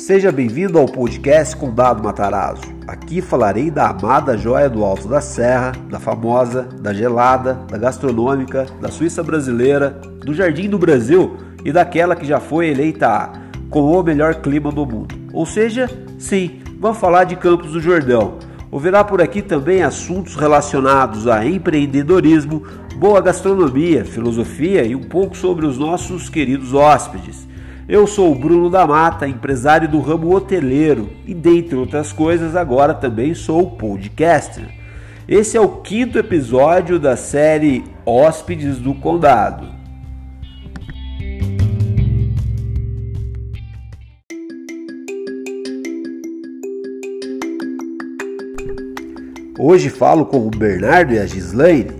Seja bem-vindo ao podcast Condado Matarazzo. Aqui falarei da amada joia do Alto da Serra, da famosa, da gelada, da gastronômica, da Suíça brasileira, do Jardim do Brasil e daquela que já foi eleita com o melhor clima do mundo. Ou seja, sim, vamos falar de Campos do Jordão. Ouvirá por aqui também assuntos relacionados a empreendedorismo, boa gastronomia, filosofia e um pouco sobre os nossos queridos hóspedes. Eu sou o Bruno da Mata, empresário do ramo hoteleiro e, dentre outras coisas, agora também sou podcaster. Esse é o quinto episódio da série Hóspedes do Condado. Hoje falo com o Bernardo e a Gislaine,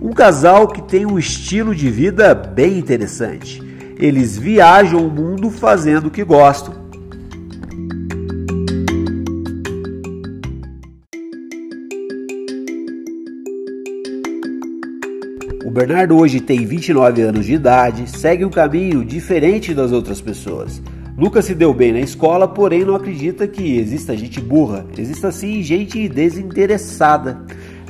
um casal que tem um estilo de vida bem interessante eles viajam o mundo fazendo o que gostam. O Bernardo hoje tem 29 anos de idade, segue um caminho diferente das outras pessoas. Nunca se deu bem na escola, porém não acredita que exista gente burra. Exista sim gente desinteressada.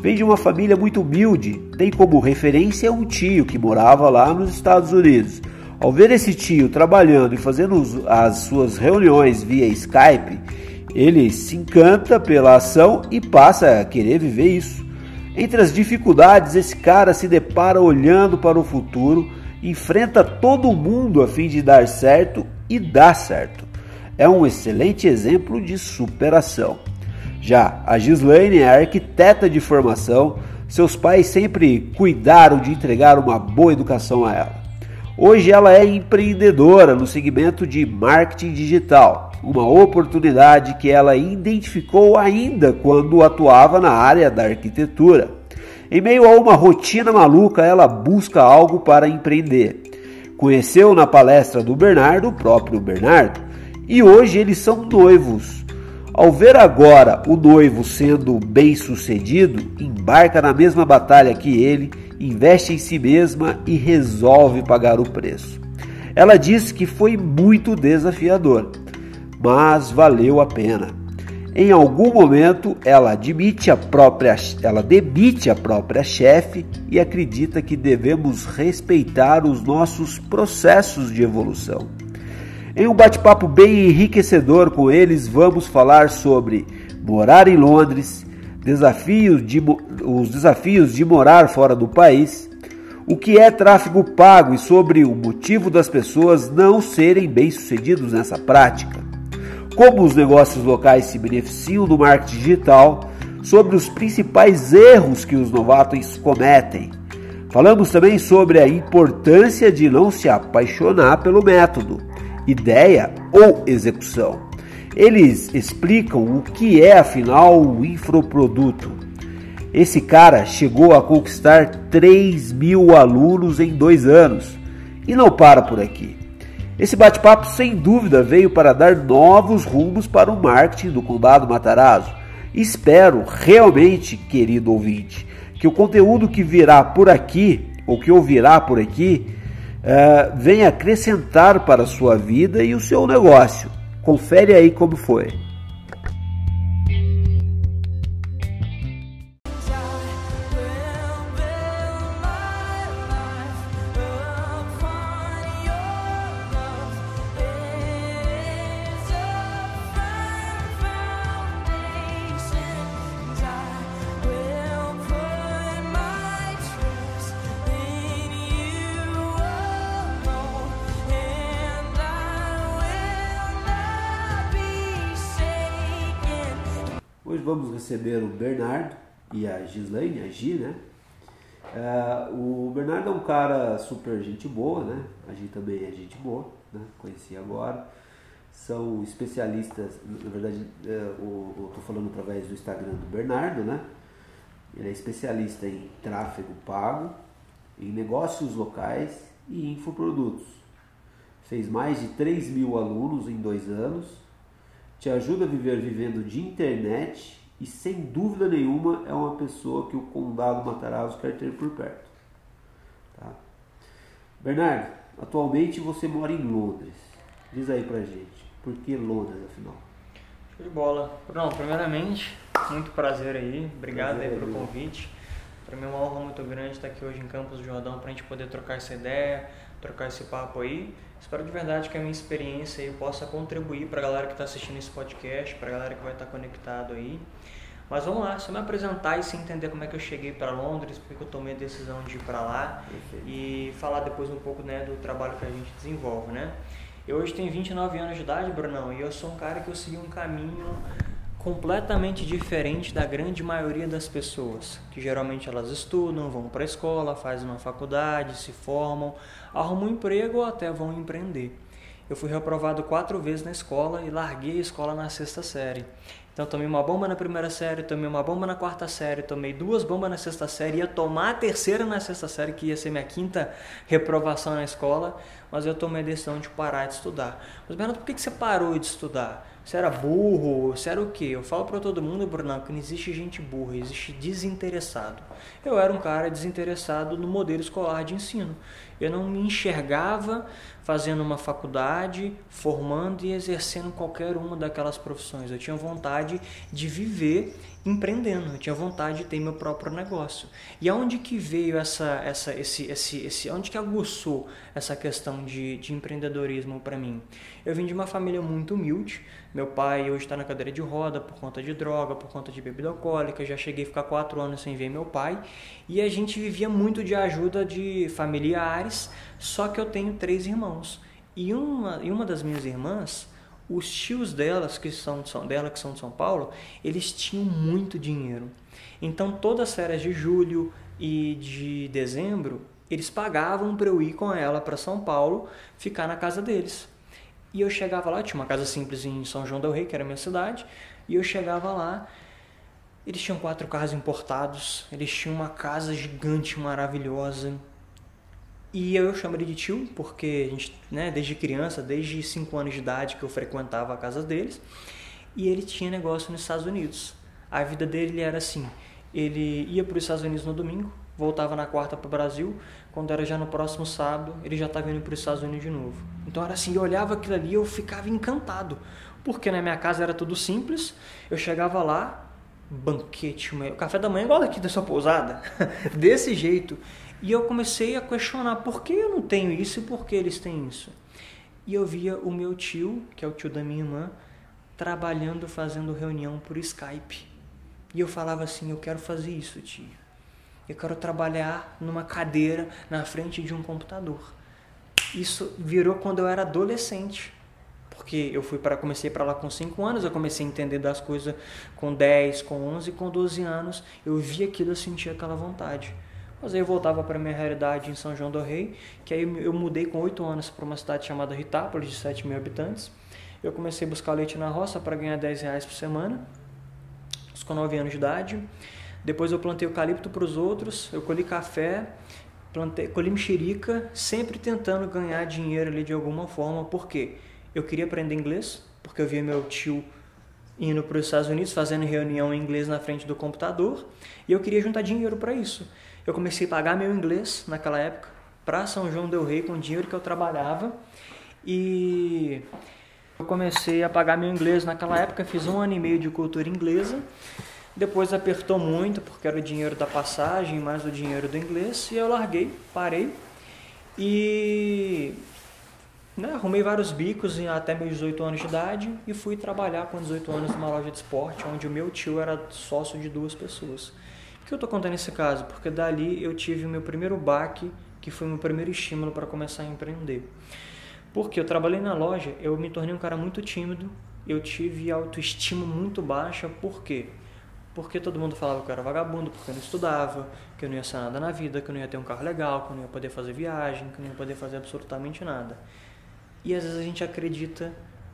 Vem de uma família muito humilde, tem como referência um tio que morava lá nos Estados Unidos. Ao ver esse tio trabalhando e fazendo as suas reuniões via Skype, ele se encanta pela ação e passa a querer viver isso. Entre as dificuldades, esse cara se depara olhando para o futuro, enfrenta todo mundo a fim de dar certo e dá certo. É um excelente exemplo de superação. Já a Gislaine é arquiteta de formação, seus pais sempre cuidaram de entregar uma boa educação a ela. Hoje ela é empreendedora no segmento de marketing digital, uma oportunidade que ela identificou ainda quando atuava na área da arquitetura. Em meio a uma rotina maluca, ela busca algo para empreender. Conheceu na palestra do Bernardo, o próprio Bernardo, e hoje eles são noivos. Ao ver agora o noivo sendo bem sucedido, embarca na mesma batalha que ele investe em si mesma e resolve pagar o preço. Ela disse que foi muito desafiador, mas valeu a pena. Em algum momento, ela admite a própria, ela demite a própria chefe e acredita que devemos respeitar os nossos processos de evolução. Em um bate-papo bem enriquecedor com eles, vamos falar sobre morar em Londres, desafios de, os desafios de morar fora do país, o que é tráfego pago e sobre o motivo das pessoas não serem bem-sucedidos nessa prática, como os negócios locais se beneficiam do marketing digital, sobre os principais erros que os novatos cometem. Falamos também sobre a importância de não se apaixonar pelo método, ideia ou execução eles explicam o que é afinal o infoproduto. Esse cara chegou a conquistar 3 mil alunos em dois anos e não para por aqui. Esse bate-papo, sem dúvida, veio para dar novos rumos para o marketing do Condado Matarazzo. Espero realmente, querido ouvinte, que o conteúdo que virá por aqui, ou que ouvirá por aqui, uh, venha acrescentar para a sua vida e o seu negócio. Confere aí como foi. Receber o Bernardo e a Gislaine, a Gi, né? Uh, o Bernardo é um cara super gente boa, né? A Gi também é gente boa, né? Conheci agora. São especialistas, na verdade, eu estou falando através do Instagram do Bernardo, né? Ele é especialista em tráfego pago, em negócios locais e infoprodutos. Fez mais de 3 mil alunos em dois anos te ajuda a viver vivendo de internet e sem dúvida nenhuma é uma pessoa que o Condado Matarazzo quer ter por perto. Tá? Bernardo, atualmente você mora em Londres. Diz aí pra gente, Por que Londres, afinal? Show de bola. Não, primeiramente, muito prazer aí. Obrigado Prazer aí é pelo convite. Para mim é uma honra muito grande estar aqui hoje em Campos do Jordão para a gente poder trocar essa ideia, trocar esse papo aí. Espero de verdade que a minha experiência aí possa contribuir para a galera que está assistindo esse podcast, para a galera que vai estar conectado aí. Mas vamos lá, só me apresentar e se entender como é que eu cheguei para Londres, porque eu tomei a decisão de ir para lá Perfeito. e falar depois um pouco né, do trabalho que a gente desenvolve, né? Eu hoje tenho 29 anos de idade, Brunão, e eu sou um cara que eu segui um caminho completamente diferente da grande maioria das pessoas, que geralmente elas estudam, vão para a escola, fazem uma faculdade, se formam, arrumam um emprego ou até vão empreender. Eu fui reprovado quatro vezes na escola e larguei a escola na sexta série. Então tomei uma bomba na primeira série, tomei uma bomba na quarta série, tomei duas bombas na sexta série, ia tomar a terceira na sexta série, que ia ser minha quinta reprovação na escola, mas eu tomei a decisão de parar de estudar. Mas Bernardo, por que você parou de estudar? Você era burro? Você era o quê? Eu falo para todo mundo, Brunão, que não existe gente burra, existe desinteressado. Eu era um cara desinteressado no modelo escolar de ensino. Eu não me enxergava fazendo uma faculdade, formando e exercendo qualquer uma daquelas profissões. Eu tinha vontade de viver empreendendo, eu tinha vontade de ter meu próprio negócio. E aonde que veio essa, essa, esse, esse, esse, onde que aguçou essa questão de, de empreendedorismo para mim? Eu vim de uma família muito humilde. Meu pai hoje está na cadeira de roda por conta de droga, por conta de bebida alcoólica. Já cheguei a ficar quatro anos sem ver meu pai. E a gente vivia muito de ajuda de familiares. Só que eu tenho três irmãos. E uma, e uma das minhas irmãs, os tios delas, que são de São, dela, que são de São Paulo, eles tinham muito dinheiro. Então, todas as férias de julho e de dezembro, eles pagavam para eu ir com ela para São Paulo, ficar na casa deles. E eu chegava lá, tinha uma casa simples em São João del Rei, que era a minha cidade, e eu chegava lá, eles tinham quatro carros importados, eles tinham uma casa gigante, maravilhosa. E eu chamo ele de tio, porque a gente, né, desde criança, desde 5 anos de idade que eu frequentava a casa deles, e ele tinha negócio nos Estados Unidos. A vida dele era assim, ele ia para os Estados Unidos no domingo, voltava na quarta para o Brasil, quando era já no próximo sábado, ele já estava indo para os Estados Unidos de novo. Então era assim, eu olhava aquilo ali eu ficava encantado, porque na minha casa era tudo simples, eu chegava lá, banquete, o café da manhã igual aqui da sua pousada, desse jeito. E eu comecei a questionar por que eu não tenho isso e por que eles têm isso. E eu via o meu tio, que é o tio da minha irmã, trabalhando, fazendo reunião por Skype. E eu falava assim: eu quero fazer isso, tio. Eu quero trabalhar numa cadeira na frente de um computador. Isso virou quando eu era adolescente. Porque eu fui para comecei para lá com 5 anos, eu comecei a entender das coisas com 10, com 11, com 12 anos, eu via aquilo, eu sentia aquela vontade. Mas aí eu voltava para minha realidade em São João do Rei, que aí eu mudei com 8 anos para uma cidade chamada Ritápolis, de 7 mil habitantes. Eu comecei a buscar leite na roça para ganhar 10 reais por semana, com 9 anos de idade. Depois eu plantei eucalipto para os outros, eu colhi café, plantei, colhi mexerica, sempre tentando ganhar dinheiro ali de alguma forma. Por quê? Eu queria aprender inglês, porque eu via meu tio indo para os Estados Unidos fazendo reunião em inglês na frente do computador, e eu queria juntar dinheiro para isso. Eu comecei a pagar meu inglês naquela época para São João del Rei com o dinheiro que eu trabalhava e eu comecei a pagar meu inglês naquela época, fiz um ano e meio de cultura inglesa. Depois apertou muito, porque era o dinheiro da passagem mais o dinheiro do inglês, e eu larguei, parei. E né, arrumei vários bicos até meus 18 anos de idade e fui trabalhar com 18 anos numa loja de esporte, onde o meu tio era sócio de duas pessoas. Por que eu estou contando esse caso? Porque dali eu tive o meu primeiro baque, que foi o meu primeiro estímulo para começar a empreender. Porque eu trabalhei na loja, eu me tornei um cara muito tímido, eu tive autoestima muito baixa, por quê? Porque todo mundo falava que eu era vagabundo, porque eu não estudava, que eu não ia ser nada na vida, que eu não ia ter um carro legal, que eu não ia poder fazer viagem, que eu não ia poder fazer absolutamente nada. E às vezes a gente acredita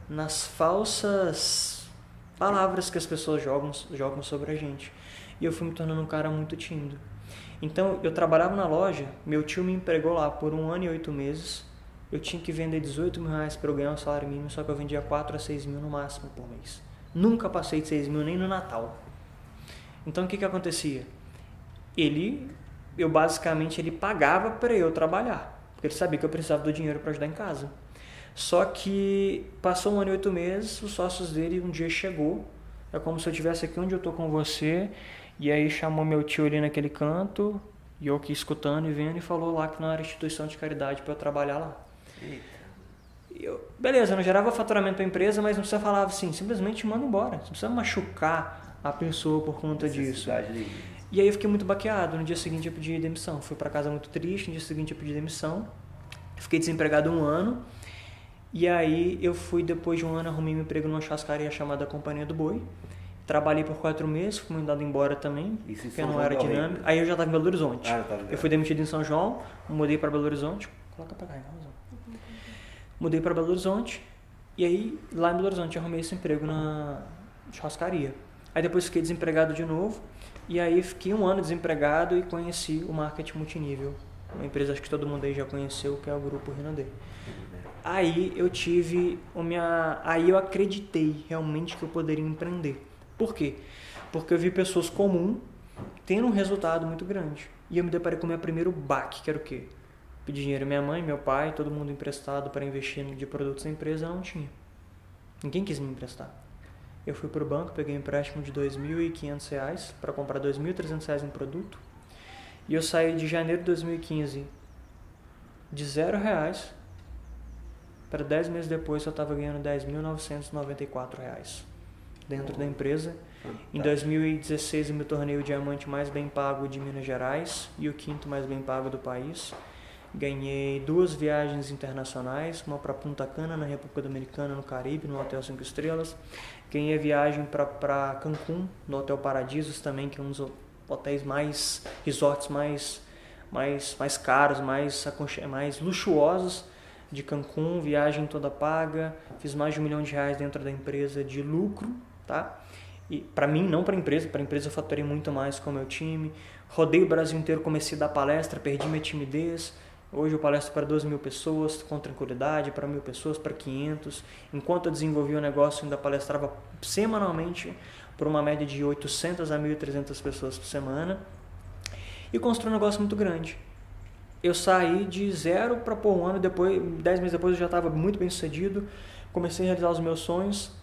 nas falsas palavras que as pessoas jogam, jogam sobre a gente. E eu fui me tornando um cara muito tímido. Então eu trabalhava na loja, meu tio me empregou lá por um ano e oito meses. Eu tinha que vender 18 mil reais para eu ganhar um salário mínimo, só que eu vendia 4 a 6 mil no máximo por mês. Nunca passei de 6 mil nem no Natal. Então o que que acontecia? Ele, eu basicamente ele pagava para eu trabalhar, porque ele sabia que eu precisava do dinheiro para ajudar em casa. Só que passou um ano e oito meses, os sócios dele um dia chegou, é como se eu estivesse aqui onde eu tô com você, e aí chamou meu tio ali naquele canto, e eu aqui escutando e vendo, e falou lá que não era instituição de caridade para eu trabalhar lá. Eu, beleza, não gerava faturamento para a empresa, mas não precisa falar assim, simplesmente manda embora. Não precisa machucar a pessoa por conta disso. E aí eu fiquei muito baqueado. No dia seguinte eu pedi demissão. Fui para casa muito triste, no dia seguinte eu pedi demissão. Fiquei desempregado um ano. E aí eu fui, depois de um ano, arrumei um emprego numa chascaria chamada Companhia do Boi. Trabalhei por quatro meses, fui mandado embora também, Isso porque não era João dinâmico. Aí eu já estava em Belo Horizonte. Ah, eu eu fui demitido em São João, mudei para Belo Horizonte. Coloca pra cá, Raulzão. Mudei para Belo Horizonte. E aí, lá em Belo Horizonte, arrumei esse emprego na churrascaria. Aí depois fiquei desempregado de novo. E aí fiquei um ano desempregado e conheci o marketing multinível. Uma empresa acho que todo mundo aí já conheceu, que é o Grupo Rinode. Aí eu tive o minha, aí eu acreditei realmente que eu poderia empreender. Por quê? Porque eu vi pessoas comuns tendo um resultado muito grande. E eu me deparei com o meu primeiro baque, que era o quê? Pedi dinheiro à minha mãe, meu pai, todo mundo emprestado para investir de produtos da empresa, não tinha. Ninguém quis me emprestar. Eu fui para o banco, peguei um empréstimo de R$ 2.500 para comprar R$ 2.300 em produto. E eu saí de janeiro de 2015 de zero reais para 10 meses depois eu estava ganhando 10.994 reais dentro da empresa. Em 2016 eu me tornei o diamante mais bem pago de Minas Gerais e o quinto mais bem pago do país. Ganhei duas viagens internacionais, uma para Punta Cana, na República Dominicana, no Caribe, no Hotel 5 Estrelas. Ganhei a viagem para Cancún, no Hotel Paradisos também, que é um dos hotéis mais, resorts mais, mais, mais caros, mais, mais luxuosos de Cancún, viagem toda paga, fiz mais de um milhão de reais dentro da empresa de lucro, tá? E para mim, não para empresa, para empresa eu faturei muito mais com o meu time. Rodei o Brasil inteiro, comecei a dar palestra, perdi minha timidez. Hoje eu palestro para 12 mil pessoas com tranquilidade, para mil pessoas, para 500. Enquanto eu desenvolvia o negócio, ainda palestrava semanalmente por uma média de 800 a 1.300 pessoas por semana. E construí um negócio muito grande. Eu saí de zero para pôr um ano, depois, dez meses depois eu já estava muito bem sucedido, comecei a realizar os meus sonhos.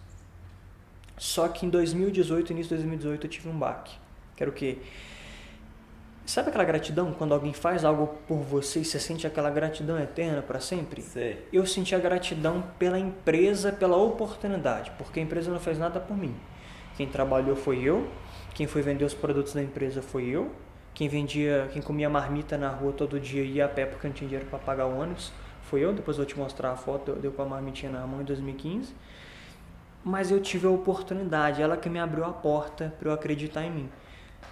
Só que em 2018, início de 2018, eu tive um baque. Que era o quê? Sabe aquela gratidão quando alguém faz algo por você e você sente aquela gratidão eterna para sempre? Sei. Eu senti a gratidão pela empresa, pela oportunidade, porque a empresa não fez nada por mim. Quem trabalhou foi eu, quem foi vender os produtos da empresa foi eu, quem vendia, quem comia marmita na rua todo dia e ia a pé porque não tinha dinheiro para pagar o ônibus foi eu. Depois eu vou te mostrar a foto, eu deu com a marmitinha na mão em 2015. Mas eu tive a oportunidade, ela que me abriu a porta para eu acreditar em mim.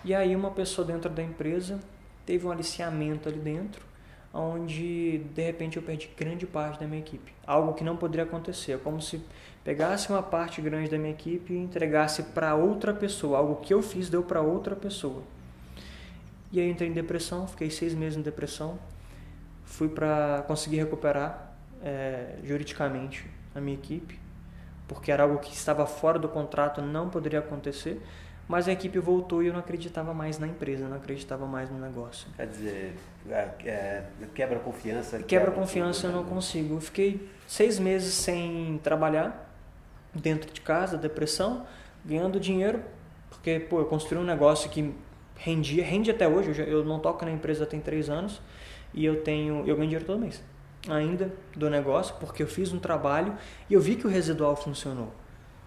E aí uma pessoa dentro da empresa teve um aliciamento ali dentro, onde de repente eu perdi grande parte da minha equipe. Algo que não poderia acontecer, é como se pegasse uma parte grande da minha equipe e entregasse para outra pessoa. Algo que eu fiz deu para outra pessoa. E aí entrei em depressão, fiquei seis meses em depressão, fui para conseguir recuperar é, juridicamente a minha equipe, porque era algo que estava fora do contrato, não poderia acontecer. Mas a equipe voltou e eu não acreditava mais na empresa, não acreditava mais no negócio. Quer dizer, é, é, quebra confiança. Quebra a confiança eu não né? consigo. Eu fiquei seis meses sem trabalhar, dentro de casa, depressão, ganhando dinheiro, porque pô, eu construí um negócio que rendia, rende até hoje. Eu, já- eu não toco na empresa tem três anos e eu tenho, eu ganho dinheiro todo mês ainda do negócio, porque eu fiz um trabalho e eu vi que o residual funcionou.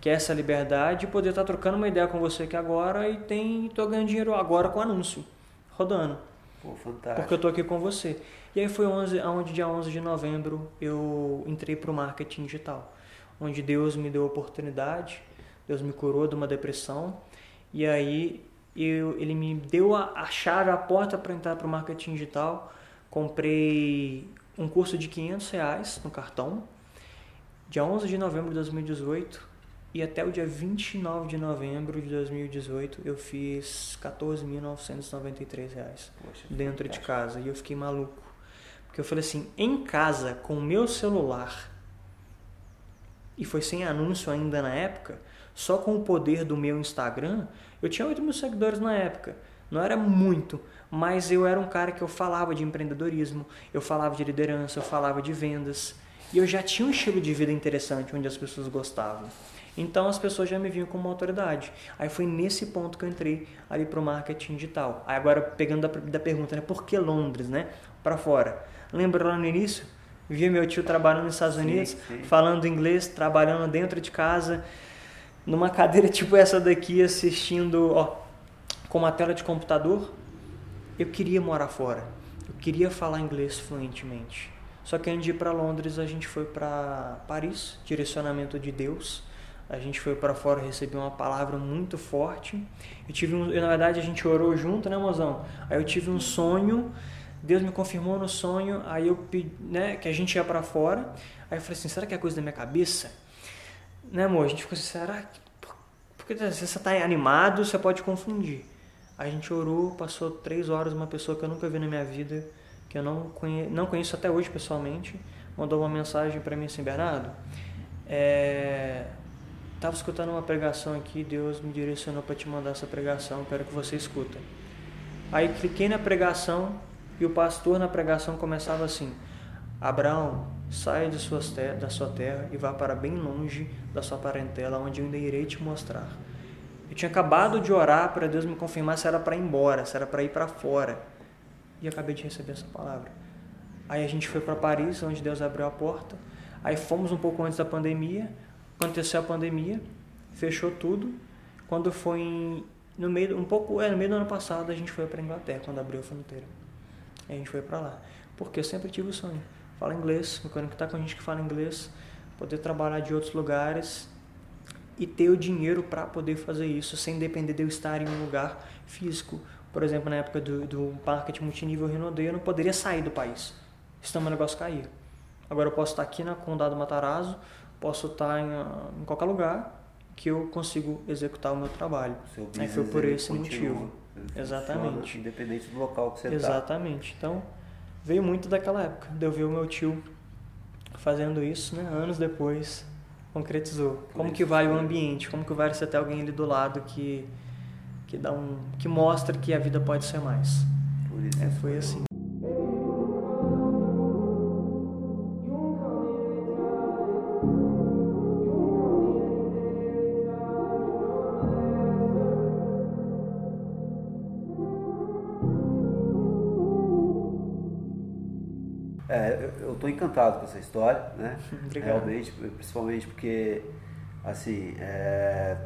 Que é essa liberdade de poder estar trocando uma ideia com você aqui agora e tem tô ganhando dinheiro agora com anúncio rodando Pô, fantástico. porque eu estou aqui com você. E aí foi 11, onde dia 11 de novembro eu entrei para o marketing digital, onde Deus me deu a oportunidade, Deus me curou de uma depressão, e aí eu, ele me deu a, a chave, a porta para entrar para o marketing digital. Comprei um curso de 500 reais no cartão, dia 11 de novembro de 2018, e até o dia 29 de novembro de 2018 eu fiz 14.993 reais Poxa, dentro de casa. E eu fiquei maluco. Porque eu falei assim, em casa, com o meu celular, e foi sem anúncio ainda na época, só com o poder do meu Instagram, eu tinha 8 mil seguidores na época. Não era muito, mas eu era um cara que eu falava de empreendedorismo, eu falava de liderança, eu falava de vendas. E eu já tinha um estilo de vida interessante, onde as pessoas gostavam. Então as pessoas já me viam como uma autoridade. Aí foi nesse ponto que eu entrei ali para o marketing digital. Aí agora pegando da, da pergunta, né? Por que Londres, né? Para fora. Lembra lá no início? Via meu tio trabalhando nos Estados Unidos, sim, sim. falando inglês, trabalhando dentro de casa, numa cadeira tipo essa daqui, assistindo, ó, com uma tela de computador. Eu queria morar fora. Eu queria falar inglês fluentemente. Só que antes de ir para Londres, a gente foi para Paris, direcionamento de Deus a gente foi para fora receber uma palavra muito forte. Eu tive um, eu, na verdade a gente orou junto, né, mozão? Aí eu tive um sonho, Deus me confirmou no sonho, aí eu pedi, né, que a gente ia para fora. Aí eu falei assim, será que é coisa da minha cabeça? Né, amor? A gente ficou assim, será que porque você está animado, você pode confundir. A gente orou, passou três horas, uma pessoa que eu nunca vi na minha vida, que eu não, conhe, não conheço até hoje pessoalmente, mandou uma mensagem para mim assim, Bernardo, é, Estava escutando uma pregação aqui, Deus me direcionou para te mandar essa pregação, quero que você escuta. Aí cliquei na pregação e o pastor na pregação começava assim: Abraão, saia de suas da sua terra e vá para bem longe da sua parentela, onde eu ainda irei te mostrar. Eu tinha acabado de orar para Deus me confirmar se era para ir embora, se era para ir para fora. E acabei de receber essa palavra. Aí a gente foi para Paris, onde Deus abriu a porta. Aí fomos um pouco antes da pandemia aconteceu a pandemia, fechou tudo. Quando foi em, no meio, um pouco, é, no meio do ano passado, a gente foi para Inglaterra, quando abriu a fronteira. a gente foi para lá. Porque eu sempre tive o sonho. Fala inglês, me conectar com gente que fala inglês, poder trabalhar de outros lugares e ter o dinheiro para poder fazer isso sem depender de eu estar em um lugar físico. Por exemplo, na época do, do marketing multinível Rinode, eu não poderia sair do país, senão meu negócio caía. Agora eu posso estar aqui na Condado Matarazzo, posso estar em, em qualquer lugar que eu consigo executar o meu trabalho. Aí foi por esse motivo. Exatamente. Independente do local que você está. Exatamente. Tá. Então, veio muito daquela época, de eu ver o meu tio fazendo isso, né? Anos depois, concretizou. Como que vai o ambiente? Como que vai você ter alguém ali do lado que que dá um que mostra que a vida pode ser mais. É, foi assim. Estou encantado com essa história, né? Obrigado. Realmente, principalmente porque, assim, é,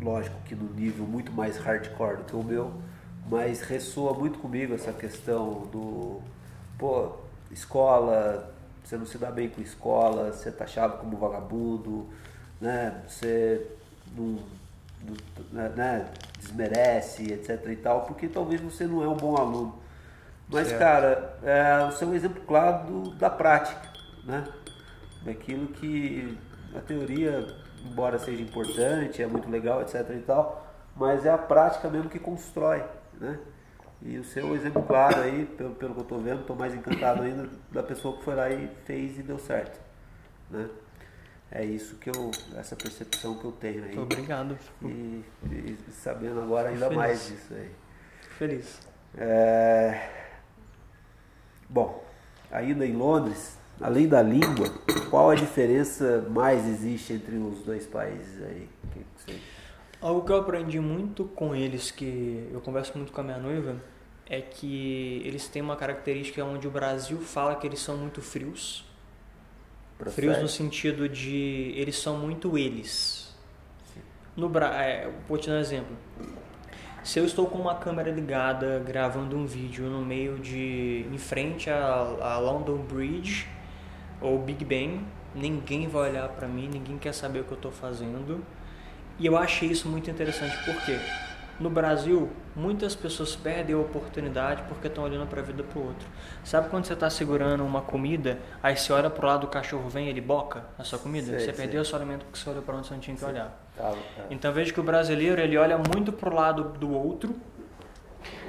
lógico que no nível muito mais hardcore do que o meu, mas ressoa muito comigo essa questão do, pô, escola, você não se dá bem com escola, você é taxado como vagabundo, né? Você não, não né? desmerece, etc e tal, porque talvez você não é um bom aluno. Mas, certo. cara, é, você é um exemplo claro do, da prática, né? Daquilo que a teoria, embora seja importante, é muito legal, etc e tal, mas é a prática mesmo que constrói, né? E o seu exemplo claro aí, pelo, pelo que eu estou vendo, estou mais encantado ainda da pessoa que foi lá e fez e deu certo, né? É isso que eu, essa percepção que eu tenho aí. Obrigado. E, e, sabendo agora ainda Feliz. mais disso aí. Feliz. É... Bom, ainda em Londres, além da língua, qual a diferença mais existe entre os dois países aí? Que você... Algo que eu aprendi muito com eles, que eu converso muito com a minha noiva, é que eles têm uma característica onde o Brasil fala que eles são muito frios. Frios no sentido de eles são muito eles. No Bra é, vou te dar um exemplo. Se eu estou com uma câmera ligada gravando um vídeo no meio de em frente a, a London Bridge ou Big Ben, ninguém vai olhar para mim, ninguém quer saber o que eu estou fazendo. E eu achei isso muito interessante porque no Brasil, muitas pessoas perdem a oportunidade porque estão olhando para a vida do outro. Sabe quando você está segurando uma comida, aí você olha para o lado do cachorro vem ele boca na sua comida? Sei, você sei. perdeu o seu alimento porque você olhou para onde você não tinha que sei. olhar. Tá, tá. Então vejo que o brasileiro ele olha muito para o lado do outro,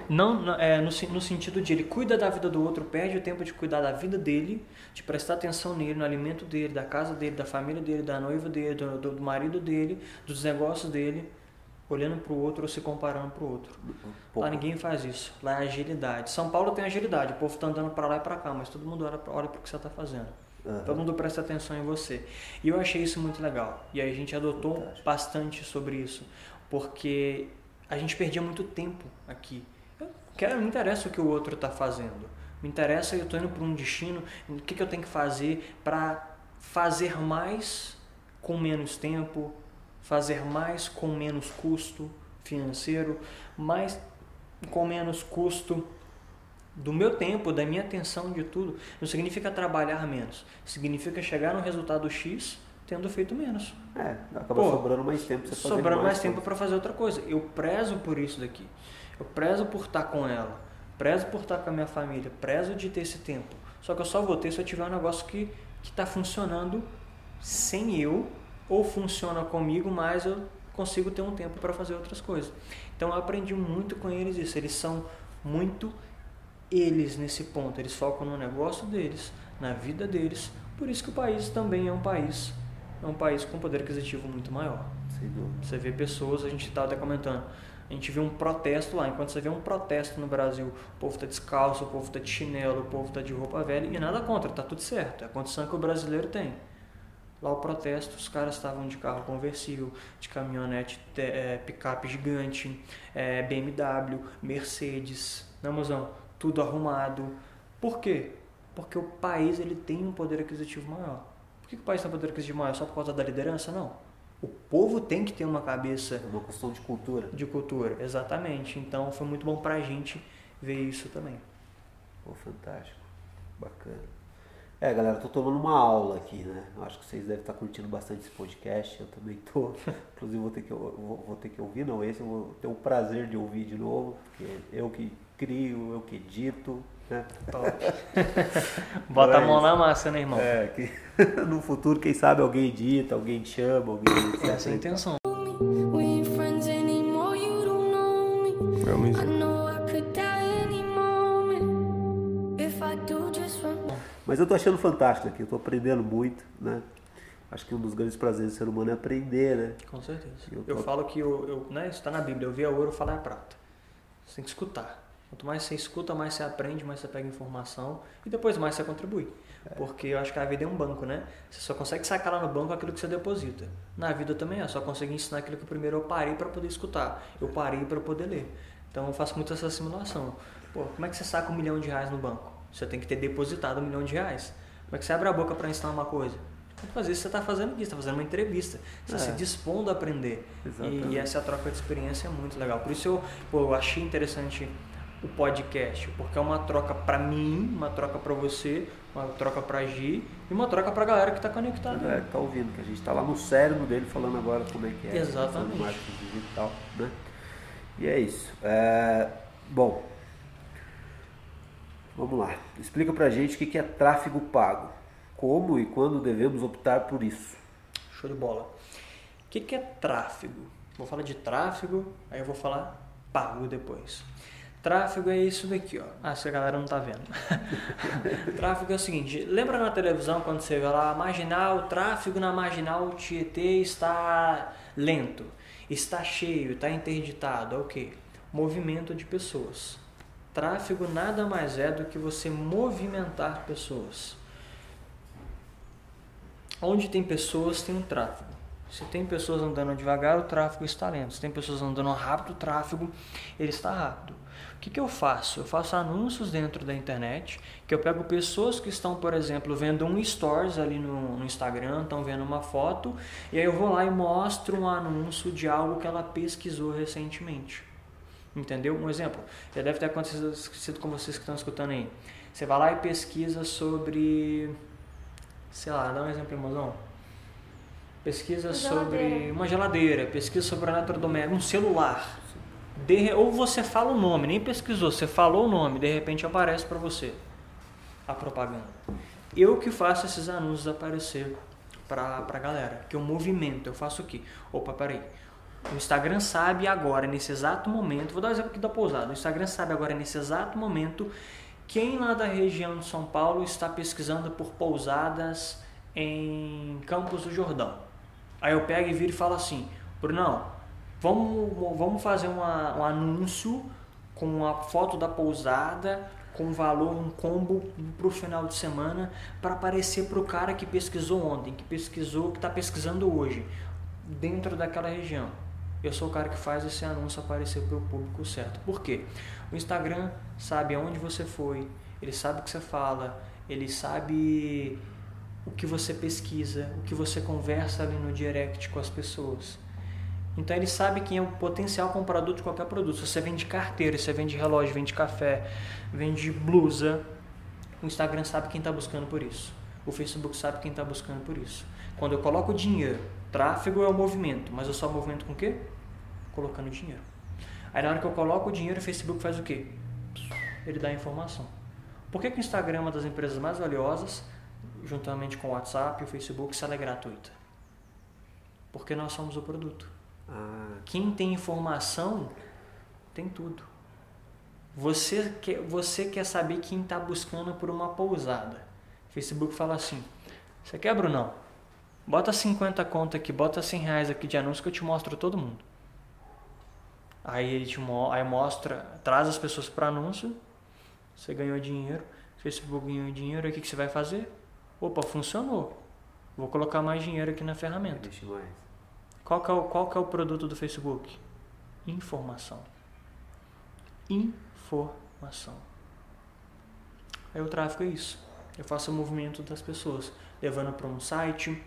não é, no, no sentido de ele cuida da vida do outro, perde o tempo de cuidar da vida dele, de prestar atenção nele, no alimento dele, da casa dele, da família dele, da noiva dele, do, do marido dele, dos negócios dele olhando para o outro ou se comparando para o outro. Lá ninguém faz isso. Lá é agilidade. São Paulo tem agilidade. O povo está andando para lá e para cá, mas todo mundo olha para o que você está fazendo. Uhum. Todo mundo presta atenção em você. E eu achei isso muito legal. E a gente adotou Fantástico. bastante sobre isso, porque a gente perdia muito tempo aqui. Eu, não me interessa o que o outro está fazendo. Me interessa, eu estou indo para um destino, o que, que eu tenho que fazer para fazer mais com menos tempo, fazer mais com menos custo financeiro, mais com menos custo do meu tempo, da minha atenção, de tudo. Não significa trabalhar menos, significa chegar no resultado X tendo feito menos. É, acaba Pô, sobrando mais tempo para fazer Sobrando mais, mais tempo para fazer outra coisa. Eu prezo por isso daqui. Eu prezo por estar com ela, prezo por estar com a minha família, prezo de ter esse tempo. Só que eu só vou ter se eu tiver um negócio que está funcionando sem eu, ou funciona comigo, mas eu consigo ter um tempo para fazer outras coisas. Então eu aprendi muito com eles isso. Eles são muito eles nesse ponto. Eles focam no negócio deles, na vida deles. Por isso que o país também é um país, é um país com poder aquisitivo muito maior. Você vê pessoas, a gente estava até comentando, a gente vê um protesto lá. Enquanto você vê um protesto no Brasil, o povo está descalço, o povo está de chinelo, o povo está de roupa velha e nada contra, tá tudo certo. É a condição que o brasileiro tem. Lá o protesto, os caras estavam de carro conversível, de caminhonete é, picape gigante, é, BMW, Mercedes, né, mozão? Tudo arrumado. Por quê? Porque o país ele tem um poder aquisitivo maior. Por que, o país tem um poder aquisitivo maior? Só por causa da liderança? Não. O povo tem que ter uma cabeça. É uma questão de cultura. De cultura, exatamente. Então foi muito bom pra gente ver isso também. Pô, fantástico. Bacana. É, galera, tô tomando uma aula aqui, né? Acho que vocês devem estar curtindo bastante esse podcast. Eu também tô. Inclusive vou ter que, vou, vou ter que ouvir, não. Esse eu vou ter o prazer de ouvir de novo, porque eu que crio, eu que edito. Né? Bota a mão na massa, né, irmão? É, que no futuro, quem sabe, alguém edita, alguém chama, alguém. Essa é a intenção. Mas eu tô achando fantástico aqui, eu tô aprendendo muito, né? Acho que um dos grandes prazeres do ser humano é aprender, né? Com certeza. Eu, tô... eu falo que eu, eu, né, isso está na Bíblia, eu vi a ouro, falar a prata. Você tem que escutar. Quanto mais você escuta, mais você aprende, mais você pega informação e depois mais você contribui. É. Porque eu acho que a vida é um banco, né? Você só consegue sacar lá no banco aquilo que você deposita. Na vida também é, só consegui ensinar aquilo que primeiro eu parei para poder escutar. Eu parei para poder ler. Então eu faço muito essa simulação. Pô, como é que você saca um milhão de reais no banco? Você tem que ter depositado um milhão de reais. Como é que você abre a boca para ensinar uma coisa? Às vezes você está fazendo isso, está fazendo uma entrevista, você está é. se dispondo a aprender. E, e, essa troca de experiência é muito legal. Por isso eu, pô, eu achei interessante o podcast, porque é uma troca para mim, uma troca para você, uma troca para Gi e uma troca para a galera que está conectada. É, que está ouvindo, que a gente está lá no cérebro dele falando agora como é que é. Exatamente. Marketing digital, né? E é isso. É, bom, Vamos lá. Explica pra gente o que é tráfego pago. Como e quando devemos optar por isso? Show de bola. O que é tráfego? Vou falar de tráfego, aí eu vou falar pago depois. Tráfego é isso daqui, ó. Ah, se a galera não tá vendo. tráfego é o seguinte, lembra na televisão quando você vê lá, marginal, tráfego na marginal Tietê está lento, está cheio, está interditado, é o que? Movimento de pessoas. Tráfego nada mais é do que você movimentar pessoas. Onde tem pessoas, tem um tráfego. Se tem pessoas andando devagar, o tráfego está lento. Se tem pessoas andando rápido, o tráfego ele está rápido. O que, que eu faço? Eu faço anúncios dentro da internet, que eu pego pessoas que estão, por exemplo, vendo um stories ali no, no Instagram, estão vendo uma foto, e aí eu vou lá e mostro um anúncio de algo que ela pesquisou recentemente. Entendeu? Um exemplo, já deve ter acontecido com vocês que estão escutando aí. Você vai lá e pesquisa sobre. Sei lá, dá um exemplo, irmãozão. Pesquisa sobre uma geladeira, pesquisa sobre eletrodoméstico, um celular. De, ou você fala o nome, nem pesquisou, você falou o nome, de repente aparece para você a propaganda. Eu que faço esses anúncios aparecer para a galera, que eu movimento, eu faço o quê? Opa, peraí. O Instagram sabe agora, nesse exato momento, vou dar um exemplo aqui da pousada. O Instagram sabe agora, nesse exato momento, quem lá da região de São Paulo está pesquisando por pousadas em Campos do Jordão. Aí eu pego e viro e falo assim: Brunão, vamos, vamos fazer uma, um anúncio com a foto da pousada, com valor, um combo para o final de semana para aparecer para o cara que pesquisou ontem, que pesquisou, que está pesquisando hoje, dentro daquela região. Eu sou o cara que faz esse anúncio aparecer para o público certo. Por quê? O Instagram sabe aonde você foi, ele sabe o que você fala, ele sabe o que você pesquisa, o que você conversa ali no direct com as pessoas. Então ele sabe quem é o potencial comprador de qualquer produto. Se você vende carteira, se você vende relógio, vende café, vende blusa, o Instagram sabe quem está buscando por isso. O Facebook sabe quem está buscando por isso. Quando eu coloco dinheiro, tráfego é o movimento, mas eu só movimento com o quê? Colocando dinheiro. Aí na hora que eu coloco o dinheiro, o Facebook faz o quê? Ele dá a informação. Por que, que o Instagram é uma das empresas mais valiosas, juntamente com o WhatsApp e o Facebook, se ela é gratuita? Porque nós somos o produto. Ah. Quem tem informação tem tudo. Você quer, você quer saber quem está buscando por uma pousada. Facebook fala assim: Você quer, Brunão? Bota 50 conta aqui, bota 100 reais aqui de anúncio que eu te mostro todo mundo. Aí ele te aí mostra, traz as pessoas para anúncio. Você ganhou dinheiro, Facebook ganhou dinheiro, aí o que, que você vai fazer? Opa, funcionou. Vou colocar mais dinheiro aqui na ferramenta. Qual que, é o, qual que é o produto do Facebook? Informação. Informação. Aí o tráfego é isso. Eu faço o movimento das pessoas, levando para um site,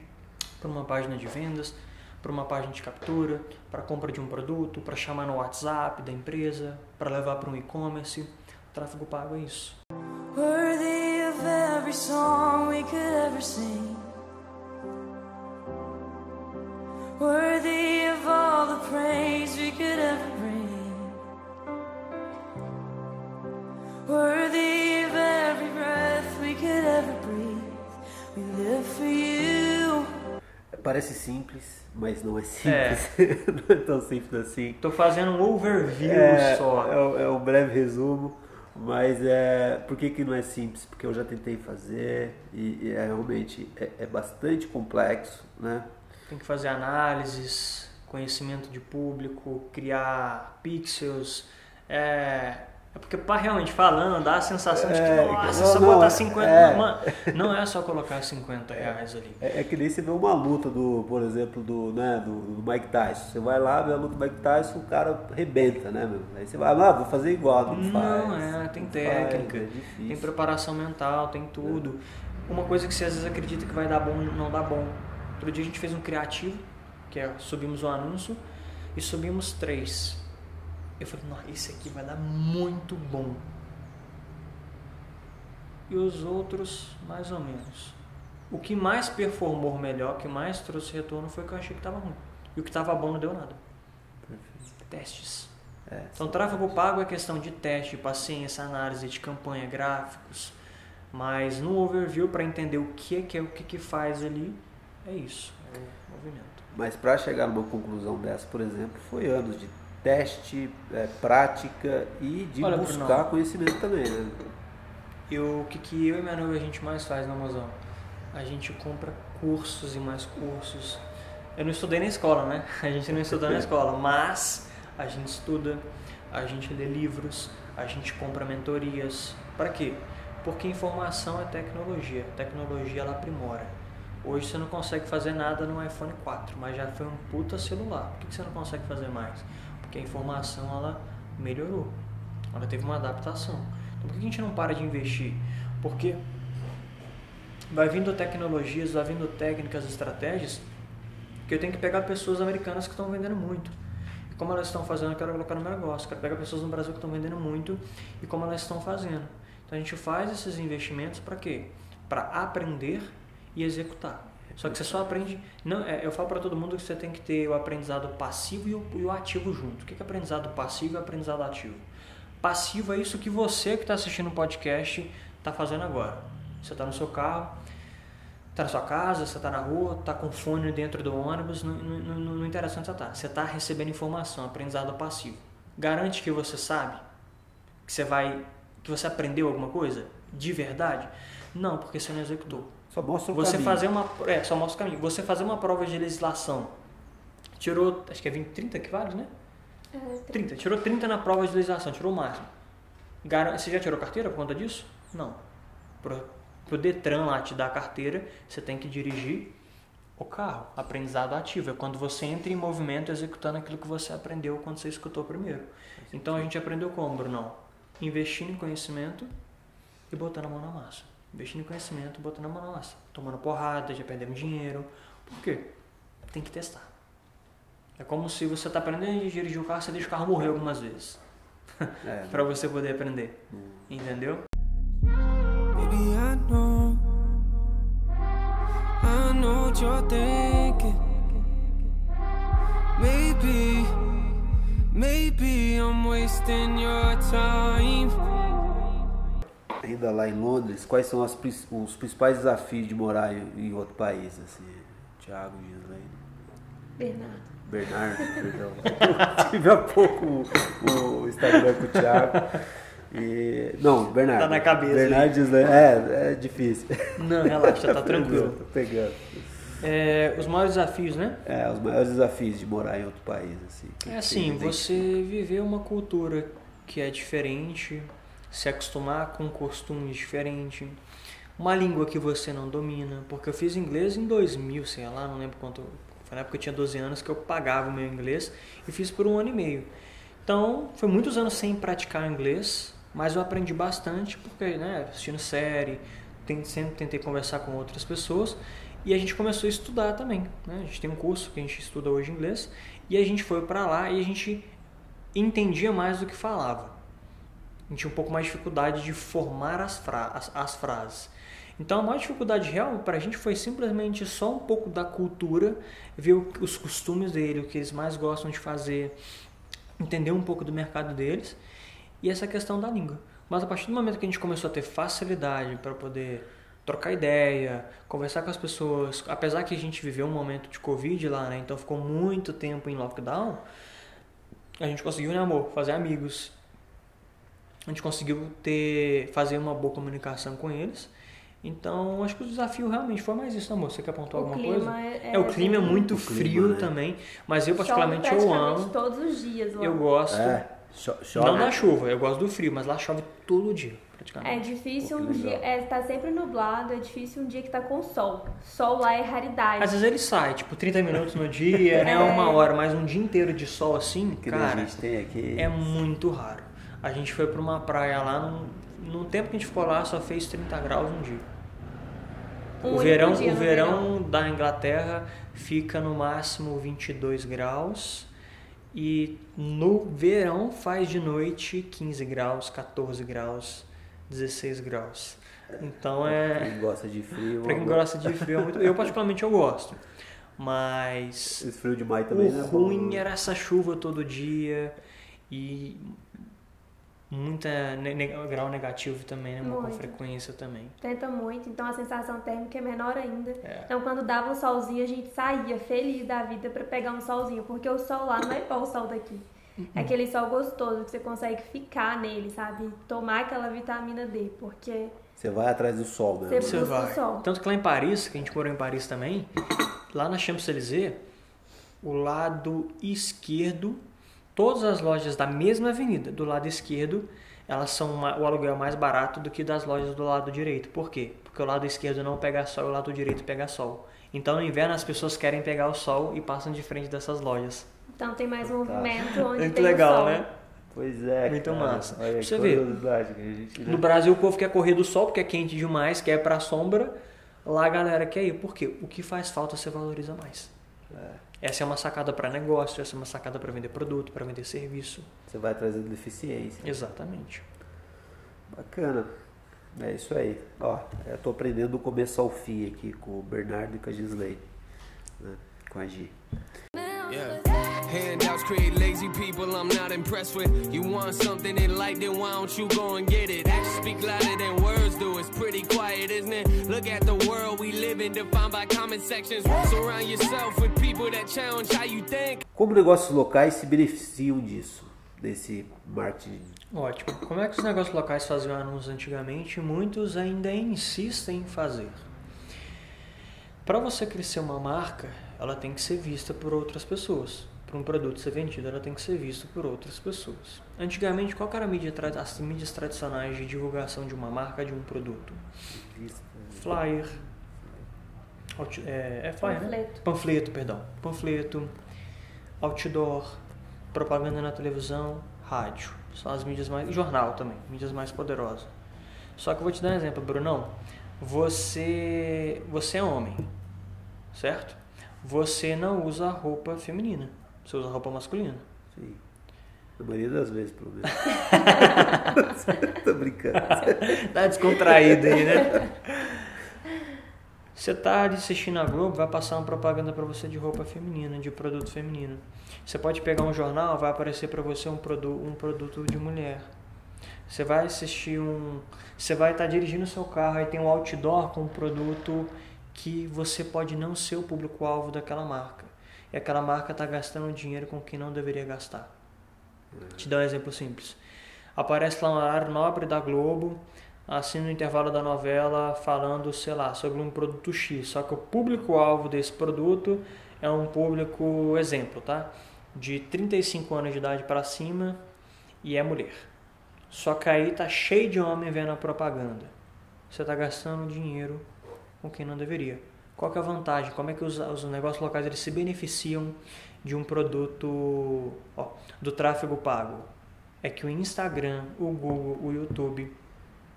para uma página de vendas, para uma página de captura, para compra de um produto, para chamar no WhatsApp da empresa, para levar para um e-commerce. Tráfego pago é isso. Worthy of all the praise we could ever bring, worthy of every breath we could ever breathe. We live for you. Parece simples, mas não é simples. É. não é tão simples assim. Tô fazendo um overview é, só. É, é um breve resumo. Mas é, por que, que não é simples? Porque eu já tentei fazer e, e é, realmente é, é, bastante complexo, né? tem que fazer análises, conhecimento de público, criar pixels. É, é porque, pá, realmente falando, dá a sensação de que, é, nossa, não, só não, botar 50. É. Não, não é só colocar 50 reais ali. É, é, que nem você vê uma luta do, por exemplo, do, né, do, do, Mike Tyson. Você vai lá, vê a luta do Mike Tyson, o cara rebenta, né, meu? Aí você vai, ah, vou fazer igual, não, faz. Não, é, tem técnica, faz, é tem preparação mental, tem tudo. Uma coisa que você às vezes acredita que vai dar bom, não dá bom. Outro dia a gente fez um criativo, que é subimos o um anúncio e subimos três. Eu falei, nossa, esse aqui vai dar muito bom. E os outros, mais ou menos. O que mais performou melhor, que mais trouxe retorno foi o que eu achei que estava ruim. E o que estava bom não deu nada. Perfeito. Testes. É, então, tráfego pago é questão de teste, paciência, análise de campanha, gráficos. Mas no overview, para entender o que é que, é, o que, que faz ali, é isso, é o movimento. Mas para chegar numa conclusão dessa, por exemplo, foi anos de teste, é, prática e de Olha, buscar Bruno, conhecimento também, né? Eu, o que, que eu e minha noiva a gente mais faz na Amazon? A gente compra cursos e mais cursos. Eu não estudei na escola, né? A gente não estudou na escola, mas a gente estuda, a gente lê livros, a gente compra mentorias. Para quê? Porque informação é tecnologia. tecnologia ela aprimora. Hoje você não consegue fazer nada no iPhone 4, mas já foi um puta celular. Por que você não consegue fazer mais? Porque a informação ela melhorou, ela teve uma adaptação. Então por que a gente não para de investir? Porque vai vindo tecnologias, vai vindo técnicas, estratégias que eu tenho que pegar pessoas americanas que estão vendendo muito. E como elas estão fazendo, eu quero colocar no meu negócio. Quero pegar pessoas no Brasil que estão vendendo muito e como elas estão fazendo. Então a gente faz esses investimentos para quê? Para aprender e executar. Só que você só aprende. Não, é, eu falo para todo mundo que você tem que ter o aprendizado passivo e o, e o ativo junto. O que é aprendizado passivo e aprendizado ativo? Passivo é isso que você que está assistindo o podcast está fazendo agora. Você está no seu carro, está na sua casa, você está na rua, está com fone dentro do ônibus, não, não, interessa onde você está. Você está recebendo informação, aprendizado passivo. Garante que você sabe que você vai, que você aprendeu alguma coisa de verdade? Não, porque você não executou. Só mostra o você caminho. fazer uma é, só mostra o caminho. Você fazer uma prova de legislação. Tirou, acho que é 20, 30 que vale, né? É, 30. 30. Tirou 30 na prova de legislação, tirou o máximo. Você já tirou carteira por conta disso? Não. Pro, pro Detran lá te dar a carteira, você tem que dirigir o carro. Aprendizado ativo é quando você entra em movimento executando aquilo que você aprendeu quando você escutou primeiro. Então a gente aprendeu como, Brunão? Investindo em conhecimento e botando a mão na massa. Investindo em conhecimento, botando a mão na massa. Tomando porrada, já perdendo dinheiro. Por quê? Tem que testar. É como se você está aprendendo a dirigir o carro, você deixa o carro morrer algumas vezes. É, para você poder aprender. Hum. Entendeu? Baby, I know, I know what you're thinking. Maybe, maybe I'm wasting your time. Ainda lá em Londres, quais são as, os principais desafios de morar em outro país, assim, Thiago, Gislaine? Bernardo. Bernardo, perdão. tive há pouco o, o Instagram com o Thiago. E, não, Bernardo. Tá na cabeça. Bernardo diz, é, é difícil. Não, relaxa, tá tranquilo. Tô pegando. É, os maiores desafios, né? É, os maiores desafios de morar em outro país, assim. É assim, você viver uma cultura que é diferente, se acostumar com costumes diferentes, uma língua que você não domina, porque eu fiz inglês em 2000, sei lá, não lembro quanto, foi na época que eu tinha 12 anos que eu pagava o meu inglês e fiz por um ano e meio. Então, foi muitos anos sem praticar inglês, mas eu aprendi bastante porque, né, assistindo série, sempre tentei conversar com outras pessoas e a gente começou a estudar também. Né? A gente tem um curso que a gente estuda hoje inglês e a gente foi para lá e a gente entendia mais do que falava. Gente tinha um pouco mais de dificuldade de formar as, fra as, as frases. Então a maior dificuldade real para a gente foi simplesmente só um pouco da cultura, ver os costumes dele, o que eles mais gostam de fazer, entender um pouco do mercado deles e essa questão da língua. Mas a partir do momento que a gente começou a ter facilidade para poder trocar ideia, conversar com as pessoas, apesar que a gente viveu um momento de Covid lá, né? Então ficou muito tempo em lockdown, a gente conseguiu, né, amor, fazer amigos. A gente conseguiu ter fazer uma boa comunicação com eles então, acho que o desafio realmente foi mais isso, amor. Você quer apontar o alguma coisa? É, é, o clima é muito frio né? também, mas eu particularmente eu amo. todos os dias lá. Eu gosto. É, chove. Não na chuva, eu gosto do frio, mas lá chove todo dia, praticamente. É difícil um dia, é, tá sempre nublado, é difícil um dia que tá com sol. Sol lá é raridade. Às vezes ele sai, tipo, 30 minutos no dia, né, é. uma hora, mas um dia inteiro de sol assim, que cara, a gente tem aqui. é muito raro. A gente foi pra uma praia lá, num, no tempo que a gente ficou lá, só fez 30 graus um dia. Um o verão, o verão, verão da Inglaterra fica no máximo 22 graus e no verão faz de noite 15 graus, 14 graus, 16 graus. Então é. Pra quem gosta de frio. Pra quem gosta de frio, é muito... eu particularmente eu gosto. Mas. Esse frio de maio também, O né? ruim era essa chuva todo dia e muita ne grau negativo também, né? Com frequência também. Tenta muito, então a sensação térmica é menor ainda. É. Então quando dava um solzinho, a gente saía feliz da vida para pegar um solzinho, porque o sol lá não é igual o sol daqui. É uhum. aquele sol gostoso que você consegue ficar nele, sabe? Tomar aquela vitamina D, porque você vai atrás do sol. Você, você vai. Sol. Tanto que lá em Paris, que a gente morou em Paris também, lá na Champs-Élysées, o lado esquerdo Todas as lojas da mesma avenida, do lado esquerdo, elas são uma, o aluguel mais barato do que das lojas do lado direito. Por quê? Porque o lado esquerdo não pega sol e o lado direito pega sol. Então no inverno as pessoas querem pegar o sol e passam de frente dessas lojas. Então tem mais movimento onde Muito tem legal, o sol. né? Pois é. Muito cara. massa. Olha, você vê. Gente, né? No Brasil o povo quer correr do sol porque é quente demais, quer ir pra sombra. Lá a galera quer ir. Por quê? O que faz falta você valoriza mais. É. Essa é uma sacada para negócio, essa é uma sacada para vender produto, para vender serviço. Você vai trazendo eficiência. Exatamente. Bacana. É isso aí. Ó, eu tô aprendendo do começo ao fim aqui com o Bernardo e com a Gisley. Né? Com a Gi. Yeah. Handouts create lazy people I'm not impressed with. You want something they like, then why don't you go and get it? Actions speak louder than words do. It's pretty quiet, isn't it? Look at the world we live in, defined by comment sections. Surround yourself with people that challenge how you think. Como negócios locais se beneficiam disso? Desse marketing? Ótimo. Como é que os negócios locais faziam anúncios antigamente? Muitos ainda insistem em fazer. Para você crescer uma marca, ela tem que ser vista por outras pessoas para um produto ser vendido, ela tem que ser vista por outras pessoas. Antigamente, qual era a mídia as mídias tradicionais de divulgação de uma marca, de um produto? Flyer. É, é flyer, Panfleto. Né? Panfleto, perdão. Panfleto, outdoor, propaganda na televisão, rádio. São as mídias mais. jornal também, mídias mais poderosas. Só que eu vou te dar um exemplo, Brunão. Você, você é homem, certo? Você não usa roupa feminina. Você usa roupa masculina. Sim. A maioria das vezes, pelo menos. Tô brincando. tá descontraído aí, né? Você tá assistindo a Globo, vai passar uma propaganda para você de roupa feminina, de produto feminino. Você pode pegar um jornal, vai aparecer para você um, produ um produto de mulher. Você vai assistir um. Você vai estar tá dirigindo o seu carro e tem um outdoor com um produto que você pode não ser o público-alvo daquela marca. E aquela marca está gastando dinheiro com quem não deveria gastar. Uhum. Te dar um exemplo simples. Aparece lá um horário nobre da Globo, assim no intervalo da novela, falando, sei lá, sobre um produto X. Só que o público-alvo desse produto é um público exemplo, tá? De 35 anos de idade para cima e é mulher. Só que aí tá cheio de homem vendo a propaganda. Você está gastando dinheiro com quem não deveria. Qual é a vantagem? Como é que os, os negócios locais eles se beneficiam de um produto ó, do tráfego pago? É que o Instagram, o Google, o YouTube,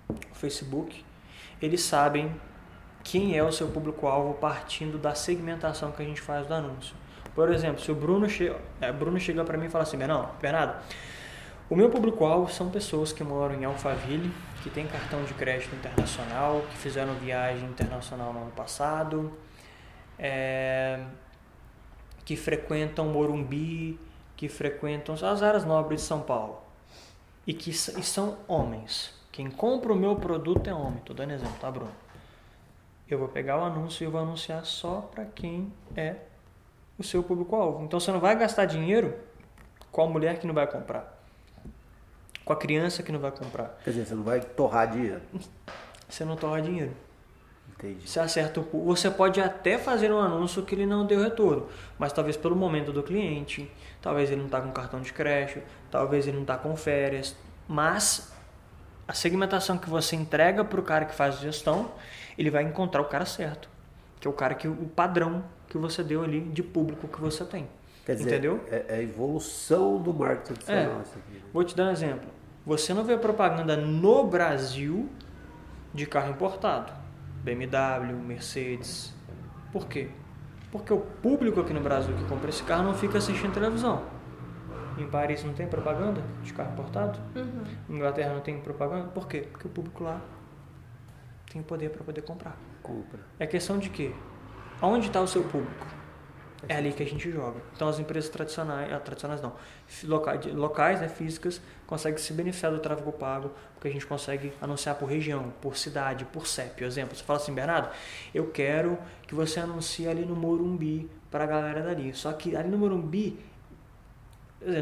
o Facebook, eles sabem quem é o seu público-alvo partindo da segmentação que a gente faz do anúncio. Por exemplo, se o Bruno, che é, Bruno chega para mim e fala assim, Bernardo, o meu público-alvo são pessoas que moram em Alphaville, que têm cartão de crédito internacional, que fizeram viagem internacional no ano passado, é, que frequentam Morumbi, que frequentam as áreas nobres de São Paulo e que e são homens. Quem compra o meu produto é homem. Estou dando exemplo, tá, Bruno? Eu vou pegar o anúncio e vou anunciar só para quem é o seu público-alvo. Então você não vai gastar dinheiro com a mulher que não vai comprar com a criança que não vai comprar. Quer dizer, você não vai torrar dinheiro. Você não torra dinheiro. Entendi. Você acerta o Você pode até fazer um anúncio que ele não deu retorno, mas talvez pelo momento do cliente, talvez ele não está com cartão de crédito, talvez ele não está com férias, mas a segmentação que você entrega para o cara que faz a gestão, ele vai encontrar o cara certo, que é o cara que o padrão que você deu ali de público que você tem. Quer dizer, Entendeu? É, é a evolução do marketing tradicional. É. Vou te dar um exemplo. Você não vê propaganda no Brasil de carro importado. BMW, Mercedes. Por quê? Porque o público aqui no Brasil que compra esse carro não fica assistindo televisão. Em Paris não tem propaganda de carro importado? Uhum. Em Inglaterra não tem propaganda? Por quê? Porque o público lá tem poder para poder comprar. Compra. É questão de quê? Onde está o seu público? É ali que a gente joga. Então as empresas tradicionais, ah, tradicionais não, locais, locais né, físicas, conseguem se beneficiar do tráfego pago, porque a gente consegue anunciar por região, por cidade, por CEP. Por exemplo, você fala assim, Bernardo, eu quero que você anuncie ali no Morumbi para a galera dali. Só que ali no Morumbi,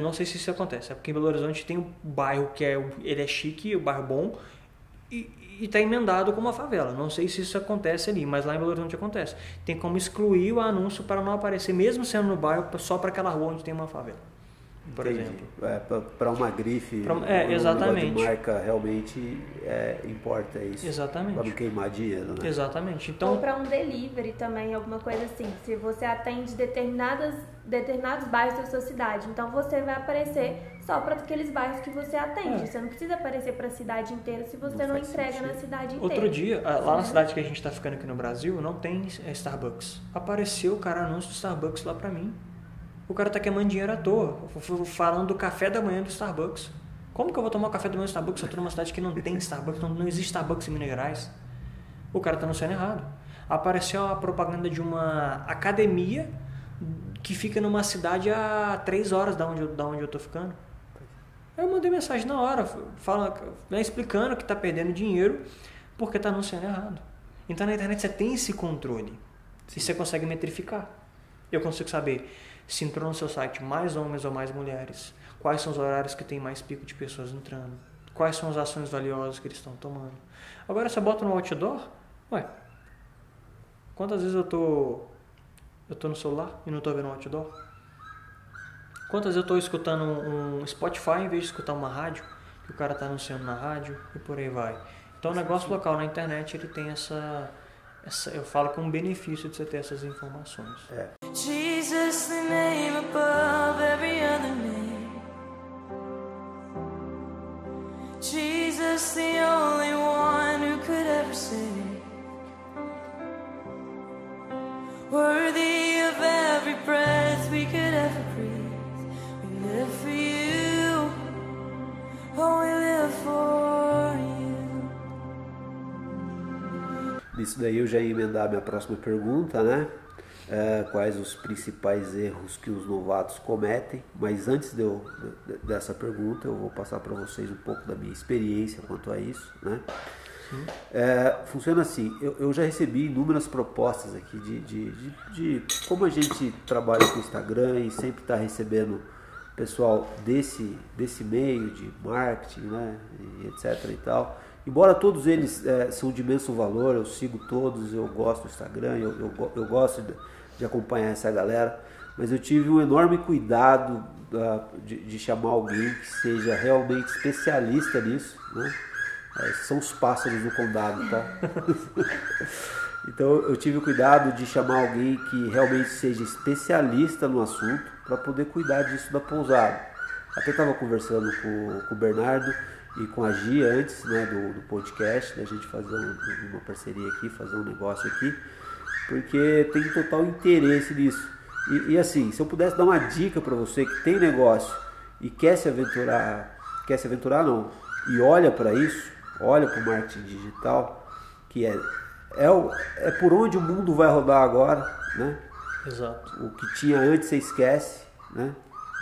não sei se isso acontece, é porque em Belo Horizonte tem um bairro que é, ele é chique, o um bairro bom, e, e está emendado com uma favela. Não sei se isso acontece ali, mas lá em Belo Horizonte acontece. Tem como excluir o anúncio para não aparecer, mesmo sendo no bairro, só para aquela rua onde tem uma favela por Entendi. exemplo. É, para uma grife, pra, é, exatamente. marca realmente é, importa isso. Exatamente. Para não queimar dinheiro, né? Exatamente. Então, Ou para um delivery também, alguma coisa assim. Se você atende determinadas, determinados bairros da sua cidade, então você vai aparecer só para aqueles bairros que você atende. É. Você não precisa aparecer para a cidade inteira se você não, não entrega sentido. na cidade inteira. Outro dia, lá na cidade que a gente está ficando aqui no Brasil, não tem é, Starbucks. Apareceu o cara anúncio do Starbucks lá para mim. O cara tá queimando dinheiro à toa, falando do café da manhã do Starbucks. Como que eu vou tomar o café da manhã do Starbucks se eu tô numa cidade que não tem Starbucks, não, não existe Starbucks em Minas Gerais? O cara tá anunciando errado. Apareceu a propaganda de uma academia que fica numa cidade a três horas da onde, eu, da onde eu tô ficando. Eu mandei mensagem na hora, fala, né, explicando que tá perdendo dinheiro porque tá anunciando errado. Então na internet você tem esse controle. E você consegue metrificar. Eu consigo saber se entrou no seu site mais homens ou mais mulheres, quais são os horários que tem mais pico de pessoas entrando, quais são as ações valiosas que eles estão tomando. Agora você bota no outdoor, ué, quantas vezes eu tô eu tô no celular e não tô vendo o outdoor? Quantas eu estou escutando um Spotify em vez de escutar uma rádio, que o cara está anunciando na rádio e por aí vai. Então o negócio local na internet ele tem essa, essa eu falo que é um benefício de você ter essas informações. É. Jesus, the name above every other name. Jesus, the only one who could ever save. Worthy of every breath Isso daí eu já ia emendar a minha próxima pergunta, né? É, quais os principais erros que os novatos cometem, mas antes de eu, de, dessa pergunta eu vou passar para vocês um pouco da minha experiência quanto a isso, né? É, funciona assim, eu, eu, já recebi inúmeras propostas aqui de, de, de, de como a gente trabalha com o Instagram e sempre está recebendo pessoal desse, desse meio de marketing, né, e etc e tal. Embora todos eles é, são de imenso valor, eu sigo todos, eu gosto do Instagram, eu, eu, eu gosto de, de, acompanhar essa galera, mas eu tive um enorme cuidado de, de chamar alguém que seja realmente especialista nisso, né? É, são os pássaros do condado, tá? então eu tive o cuidado de chamar alguém que realmente seja especialista no assunto para poder cuidar disso da pousada. Até estava conversando com, com, o Bernardo e com a Gia antes né, do, do podcast, da gente fazer um, uma parceria aqui, fazer um negócio aqui, porque tem total interesse nisso. E, e assim, se eu pudesse dar uma dica para você que tem negócio e quer se aventurar, quer se aventurar não, e olha para isso, olha para o marketing digital, que é, é, é por onde o mundo vai rodar agora, né? Exato. O que tinha antes você esquece, né?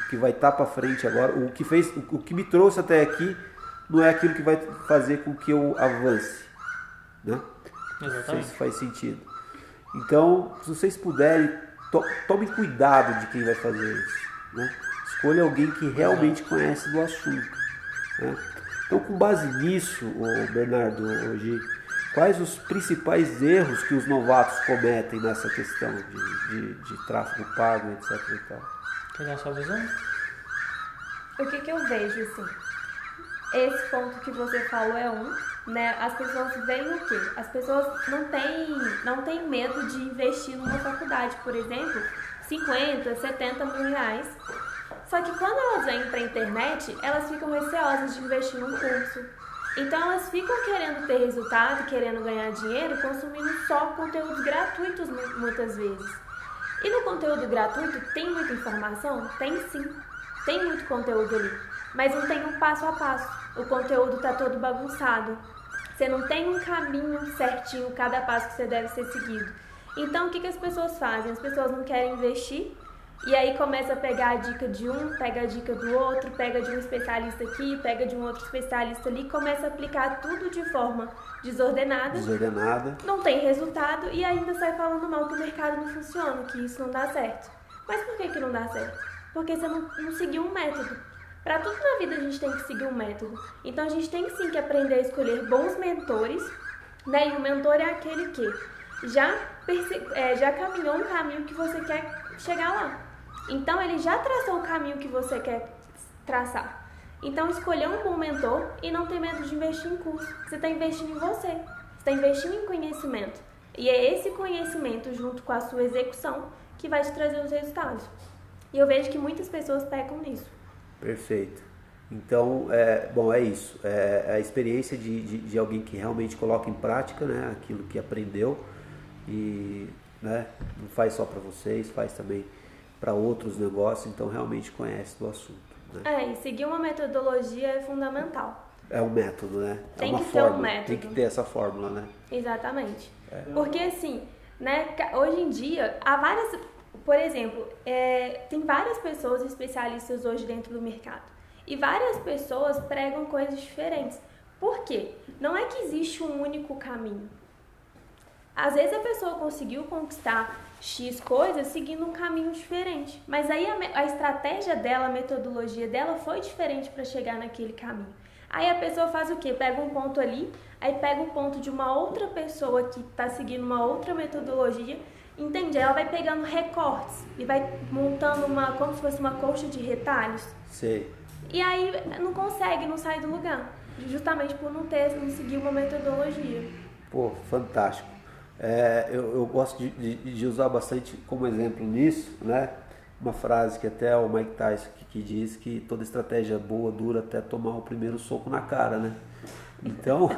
O que vai estar tá para frente agora, o que fez, o, o que me trouxe até aqui não é aquilo que vai fazer com que eu avance, né? Exatamente. Isso faz sentido. Então, se vocês puderem, to, tomem cuidado de quem vai fazer isso, né? Escolha alguém que realmente conhece do assunto, né? Então, com base nisso, Bernardo, hoje, quais os principais erros que os novatos cometem nessa questão de, de, de tráfego pago, etc. E tal? Quer dar a sua visão? O que, que eu vejo, assim? Esse ponto que você falou é um, né? As pessoas veem o quê? As pessoas não têm, não têm medo de investir numa faculdade, por exemplo, 50, 70 mil reais só que quando elas vêm para a internet, elas ficam receosas de investir num curso. Então elas ficam querendo ter resultado, querendo ganhar dinheiro, consumindo só conteúdos gratuitos muitas vezes. E no conteúdo gratuito tem muita informação? Tem sim. Tem muito conteúdo ali. Mas não tem um passo a passo. O conteúdo está todo bagunçado. Você não tem um caminho certinho, cada passo que você deve ser seguido. Então o que, que as pessoas fazem? As pessoas não querem investir e aí começa a pegar a dica de um, pega a dica do outro, pega de um especialista aqui, pega de um outro especialista ali, começa a aplicar tudo de forma desordenada. Desordenada. Não tem resultado e ainda sai falando mal que o mercado não funciona, que isso não dá certo. Mas por que, que não dá certo? Porque você não, não seguiu um método. Para tudo na vida a gente tem que seguir um método. Então a gente tem sim que aprender a escolher bons mentores, né? E o mentor é aquele que já, é, já caminhou um caminho que você quer chegar lá. Então ele já traçou o caminho que você quer traçar. Então escolher um bom mentor e não ter medo de investir em curso. Você está investindo em você, você está investindo em conhecimento. E é esse conhecimento, junto com a sua execução, que vai te trazer os resultados. E eu vejo que muitas pessoas pecam nisso. Perfeito. Então, é, bom, é isso. É, é a experiência de, de, de, alguém que realmente coloca em prática né, aquilo que aprendeu e né, não faz só para vocês, faz também para outros negócios, então realmente conhece do assunto. Né? É, e seguir uma metodologia é fundamental. É um método, né? É tem é uma que fórmula. ter um método. Tem que ter essa fórmula, né? Exatamente. É. Porque assim, né, hoje em dia, há várias. Por exemplo, é, tem várias pessoas especialistas hoje dentro do mercado. E várias pessoas pregam coisas diferentes. Por quê? Não é que existe um único caminho. Às vezes a pessoa conseguiu conquistar X coisas seguindo um caminho diferente. Mas aí a, a estratégia dela, a metodologia dela foi diferente para chegar naquele caminho. Aí a pessoa faz o quê? Pega um ponto ali, aí pega um ponto de uma outra pessoa que está seguindo uma outra metodologia Entende? Ela vai pegando recortes e vai montando uma, como se fosse uma colcha de retalhos. Sei. E aí não consegue, não sai do lugar. Justamente por não ter, não seguir uma metodologia. Pô, fantástico. É, eu, eu, gosto de, de, de, usar bastante como exemplo nisso, né? Uma frase que até o Mike Tyson que, que diz que toda estratégia boa dura até tomar o primeiro soco na cara, né? Então,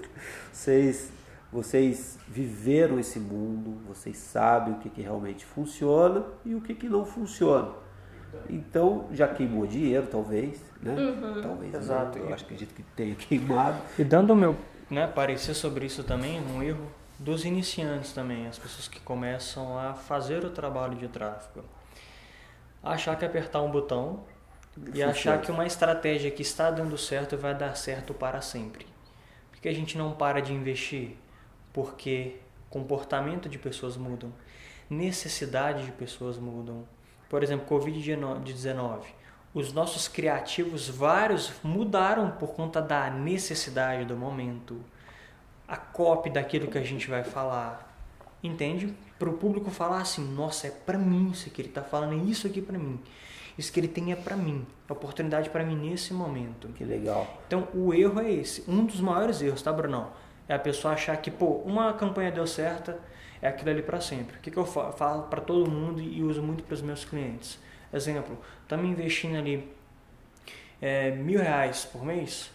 vocês, vocês viveram esse mundo, vocês sabem o que, que realmente funciona e o que, que não funciona. Então, já queimou dinheiro, talvez, né? Uhum. Talvez. Exato. Eu acho que acredito que tenha queimado. E dando o meu né, parecer sobre isso também, um erro dos iniciantes também, as pessoas que começam a fazer o trabalho de tráfego. Achar que apertar um botão e achar que uma estratégia que está dando certo vai dar certo para sempre. Por que a gente não para de investir? Porque comportamento de pessoas mudam, necessidade de pessoas mudam. Por exemplo, Covid-19. Os nossos criativos, vários, mudaram por conta da necessidade do momento. A copy daquilo que a gente vai falar. Entende? Para o público falar assim: nossa, é para mim isso que ele está falando, é isso aqui para mim. Isso que ele tem é para mim, é oportunidade para mim nesse momento. Que legal. Então, o erro é esse. Um dos maiores erros, tá, Brunão? É a pessoa achar que, pô, uma campanha deu certa, é aquilo ali para sempre. O que, que eu falo para todo mundo e uso muito para os meus clientes? Exemplo, tá me investindo ali é, mil reais por mês,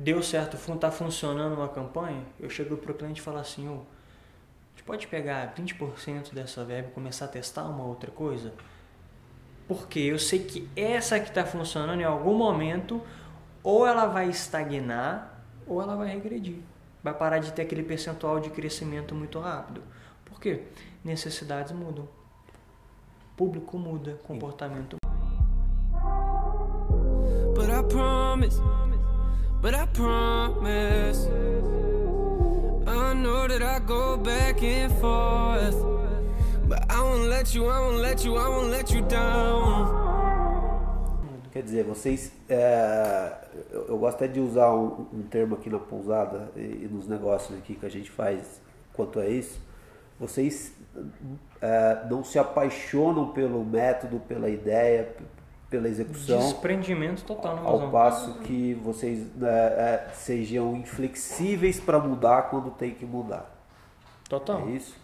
deu certo, tá funcionando uma campanha, eu chego pro cliente e falo assim, oh, a gente pode pegar 20% dessa verba e começar a testar uma outra coisa? Porque eu sei que essa que está funcionando em algum momento, ou ela vai estagnar, ou ela vai regredir. Vai parar de ter aquele percentual de crescimento muito rápido. Por quê? Necessidades mudam. Público muda, comportamento promise, but I promise I know that I go back and forth But I won't let you, I won't let you, I won't let you down. Quer dizer, vocês. É, eu, eu, gosto até de usar um, um termo aqui na pousada e, e, nos negócios aqui que a gente faz quanto a isso. Vocês é, não se apaixonam pelo método, pela ideia, pela execução. Desprendimento total, não Ao passo que vocês é, é, sejam inflexíveis para mudar quando tem que mudar. Total. É isso?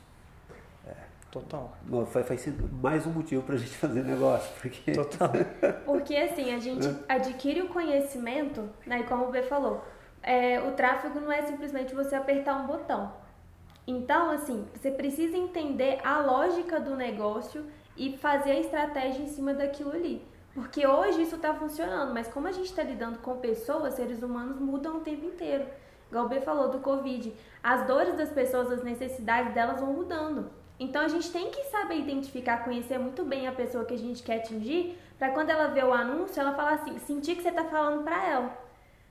Total. Faz, faz mais um motivo para a gente fazer negócio. Porque... Total. porque assim, a gente é. adquire o conhecimento, né? E como o B falou, é, o tráfego não é simplesmente você apertar um botão. Então, assim, você precisa entender a lógica do negócio e fazer a estratégia em cima daquilo ali. Porque hoje isso está funcionando, mas como a gente está lidando com pessoas, seres humanos mudam o tempo inteiro. Igual o B falou do Covid. As dores das pessoas, as necessidades delas vão mudando. Então a gente tem que saber identificar, conhecer muito bem a pessoa que a gente quer atingir, para quando ela vê o anúncio, ela falar assim, sentir que você está falando para ela.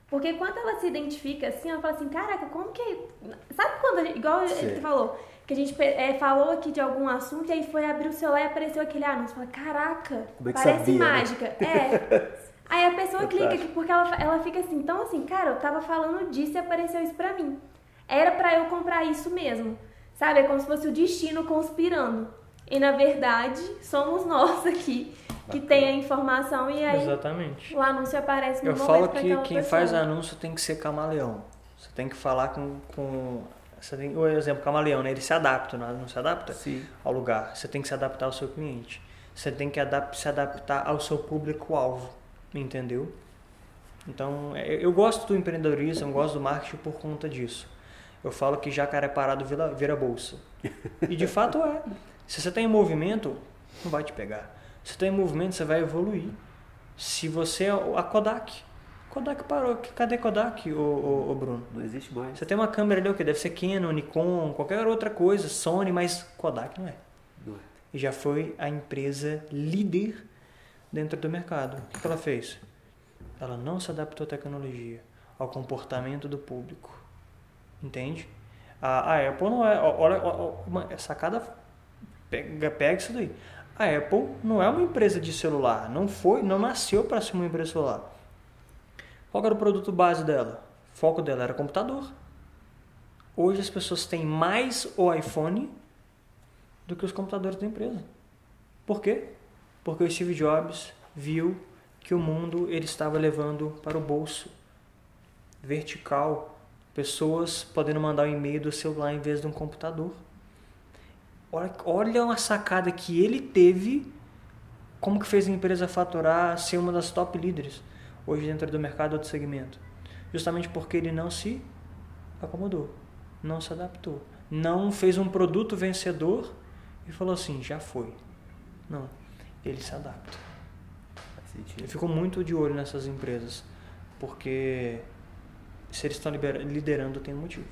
Porque quando ela se identifica assim, ela fala assim, caraca, como que. Sabe quando, igual Sim. ele falou, que a gente é, falou aqui de algum assunto e aí foi abrir o celular e apareceu aquele anúncio. Fala, caraca, é parece sabia, né? mágica. Né? É. aí a pessoa clica aqui porque ela, ela fica assim, então assim, cara, eu tava falando disso e apareceu isso pra mim. Era para eu comprar isso mesmo. Sabe? É como se fosse o destino conspirando. E na verdade, somos nós aqui que tem a informação e aí Exatamente. o anúncio aparece no Eu falo que quem pessoa. faz anúncio tem que ser camaleão. Você tem que falar com, com você tem, o exemplo camaleão, né? Ele se adapta, não, não se adapta Sim. ao lugar. Você tem que se adaptar ao seu cliente. Você tem que adap se adaptar ao seu público-alvo, entendeu? Então, é, eu gosto do empreendedorismo, eu gosto do marketing por conta disso. Eu falo que jacaré parado vira, vira bolsa. E de fato é. Se você está em movimento, não vai te pegar. Se você está em movimento, você vai evoluir. Se você é a Kodak. Kodak parou. Cadê Kodak, o, o, Bruno? Não existe mais. Você tem uma câmera ali, o que? Deve ser Canon, Nikon, qualquer outra coisa, Sony, mas Kodak não é. Não é. E já foi a empresa líder dentro do mercado. O que ela fez? Ela não se adaptou à tecnologia, ao comportamento do público. Entende? A, a Apple não é. Olha, uma sacada. Pega, pega isso daí. A Apple não é uma empresa de celular. Não foi, não nasceu para ser uma empresa de celular. Qual era o produto base dela? O foco dela era computador. Hoje as pessoas têm mais o iPhone do que os computadores da empresa. Por quê? Porque o Steve Jobs viu que o mundo ele estava levando para o bolso vertical, pessoas podendo mandar um e-mail do celular em vez de um computador. Olha, olha uma sacada que ele teve, como que fez a empresa faturar, ser uma das top líderes hoje dentro do mercado do segmento. Justamente porque ele não se acomodou, não se adaptou, não fez um produto vencedor e falou assim, já foi. Não, ele se adapta. Eu fico muito de olho nessas empresas, porque se eles estão liderando, tem um motivo.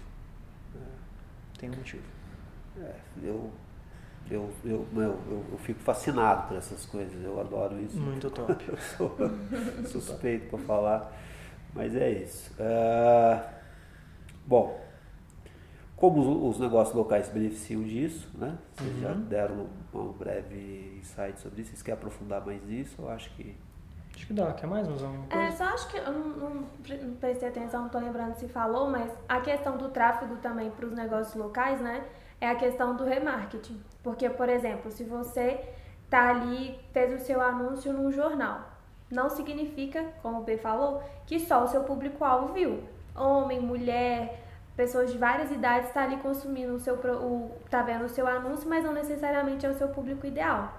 Tem um motivo. É, eu, eu, eu, eu, eu, fico fascinado por essas coisas, eu adoro isso. Muito top. eu sou suspeito para falar, mas é isso. Uh, bom, como os, negócios locais se beneficiam disso, né? Vocês uhum. já deram um breve insight sobre isso. Vocês querem aprofundar mais nisso? Eu acho que Acho que dá. Quer mais, Musão? É, só acho que eu não, não, não prestei atenção, não tô lembrando se falou, mas a questão do tráfego também para os negócios locais, né? É a questão do remarketing. Porque, por exemplo, se você tá ali, fez o seu anúncio num jornal, não significa, como o B falou, que só o seu público-alvo viu. Homem, mulher, pessoas de várias idades está ali consumindo o seu, o, tá vendo o seu anúncio, mas não necessariamente é o seu público ideal.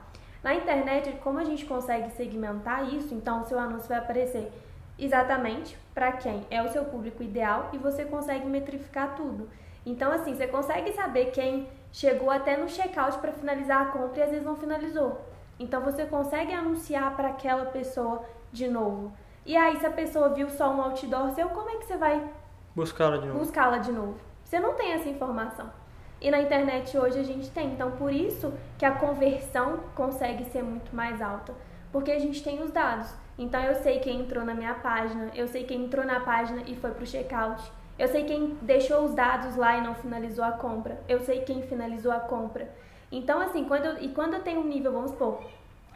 Na internet, como a gente consegue segmentar isso, então o seu anúncio vai aparecer exatamente para quem é o seu público ideal e você consegue metrificar tudo. Então, assim, você consegue saber quem chegou até no checkout para finalizar a compra e às vezes não finalizou. Então, você consegue anunciar para aquela pessoa de novo. E aí, se a pessoa viu só um outdoor seu, como é que você vai buscá-la de novo? Buscá-la de novo. Você não tem essa informação. E na internet hoje a gente tem. Então, por isso que a conversão consegue ser muito mais alta. Porque a gente tem os dados. Então, eu sei quem entrou na minha página, eu sei quem entrou na página e foi para o checkout. Eu sei quem deixou os dados lá e não finalizou a compra. Eu sei quem finalizou a compra. Então, assim, quando eu, e quando eu tenho um nível, vamos supor,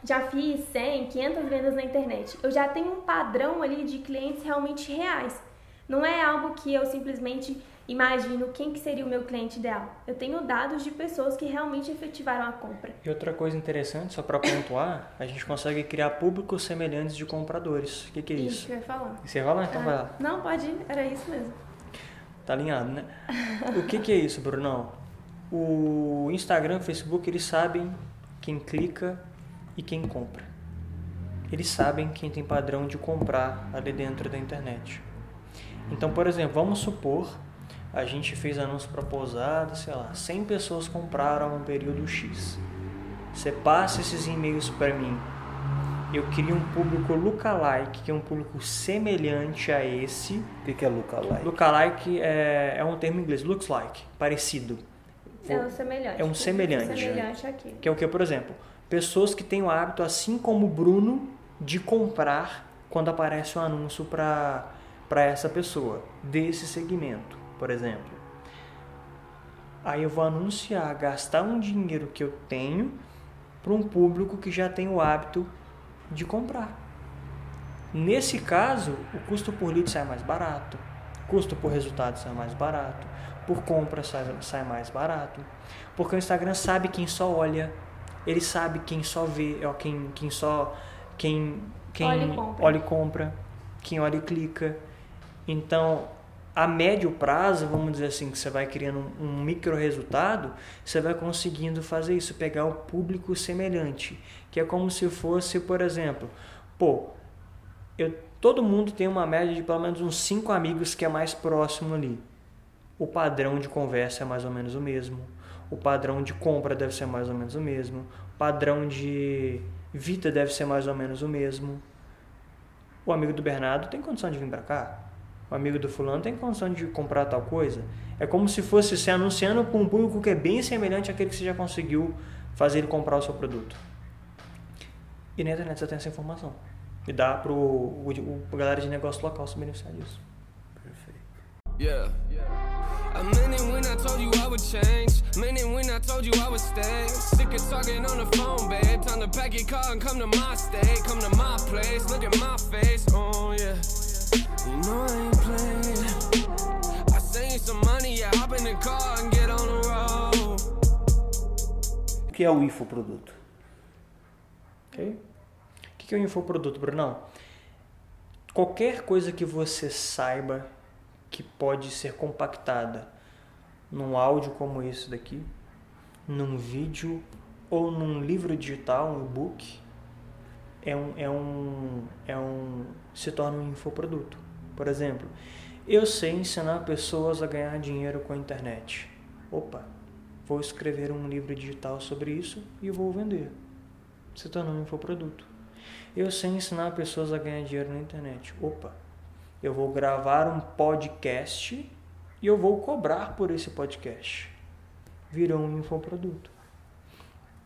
já fiz 100, 500 vendas na internet, eu já tenho um padrão ali de clientes realmente reais. Não é algo que eu simplesmente imagino quem que seria o meu cliente ideal. Eu tenho dados de pessoas que realmente efetivaram a compra. E outra coisa interessante, só para pontuar, a gente consegue criar públicos semelhantes de compradores. O que, que é isso? Isso que eu ia falar. Você vai lá? Então ah, vai lá. Não, pode ir. Era isso mesmo. Tá alinhado, né? o que, que é isso, Brunão? O Instagram, o Facebook, eles sabem quem clica e quem compra. Eles sabem quem tem padrão de comprar ali dentro da internet. Então, por exemplo, vamos supor a gente fez anúncio para pousada, sei lá, 100 pessoas compraram um período X. Você passa esses e-mails para mim. Eu crio um público lookalike, que é um público semelhante a esse. O que, que é lookalike? Lookalike é, é um termo em inglês, looks like, parecido. É um semelhante. É um semelhante. semelhante aqui. Que é o que, por exemplo, pessoas que têm o hábito, assim como o Bruno, de comprar quando aparece um anúncio para essa pessoa, desse segmento por exemplo. Aí eu vou anunciar, gastar um dinheiro que eu tenho para um público que já tem o hábito de comprar. Nesse caso, o custo por lead sai mais barato, custo por resultado sai mais barato, por compra sai, sai mais barato, porque o Instagram sabe quem só olha, ele sabe quem só vê, é quem, quem só quem quem olha e compra, olha e compra quem olha e clica. Então, a médio prazo, vamos dizer assim, que você vai criando um, um micro resultado, você vai conseguindo fazer isso, pegar o público semelhante, que é como se fosse, por exemplo, pô, eu, todo mundo tem uma média de pelo menos uns cinco amigos que é mais próximo ali. O padrão de conversa é mais ou menos o mesmo, o padrão de compra deve ser mais ou menos o mesmo, o padrão de vida deve ser mais ou menos o mesmo. O amigo do Bernardo tem condição de vir para cá? O amigo do fulano tem condição de comprar tal coisa. É como se fosse se anunciando para um público que é bem semelhante àquele que você já conseguiu fazer ele comprar o seu produto. E na internet você tem essa informação. E dá para o galera de negócio local se beneficiar disso. Perfeito. Yeah. When I told you I would change. When I told you I would stay. Sick talking on the phone, babe. Time to pack your car and come to my state. Come to my place. Look at my face. Oh, yeah. You know I ain't playing. I send you some money, yeah, hop in the car and get on the road. que é um infoproduto? Ok? O que é um infoproduto, Brunão? Qualquer coisa que você saiba que pode ser compactada num áudio como esse daqui, num vídeo ou num livro digital, um e-book, é um, é um, é um, se torna um infoproduto. Por exemplo, eu sei ensinar pessoas a ganhar dinheiro com a internet. Opa, vou escrever um livro digital sobre isso e vou vender. Se torna um infoproduto. Eu sei ensinar pessoas a ganhar dinheiro na internet. Opa, eu vou gravar um podcast e eu vou cobrar por esse podcast. Virou um infoproduto.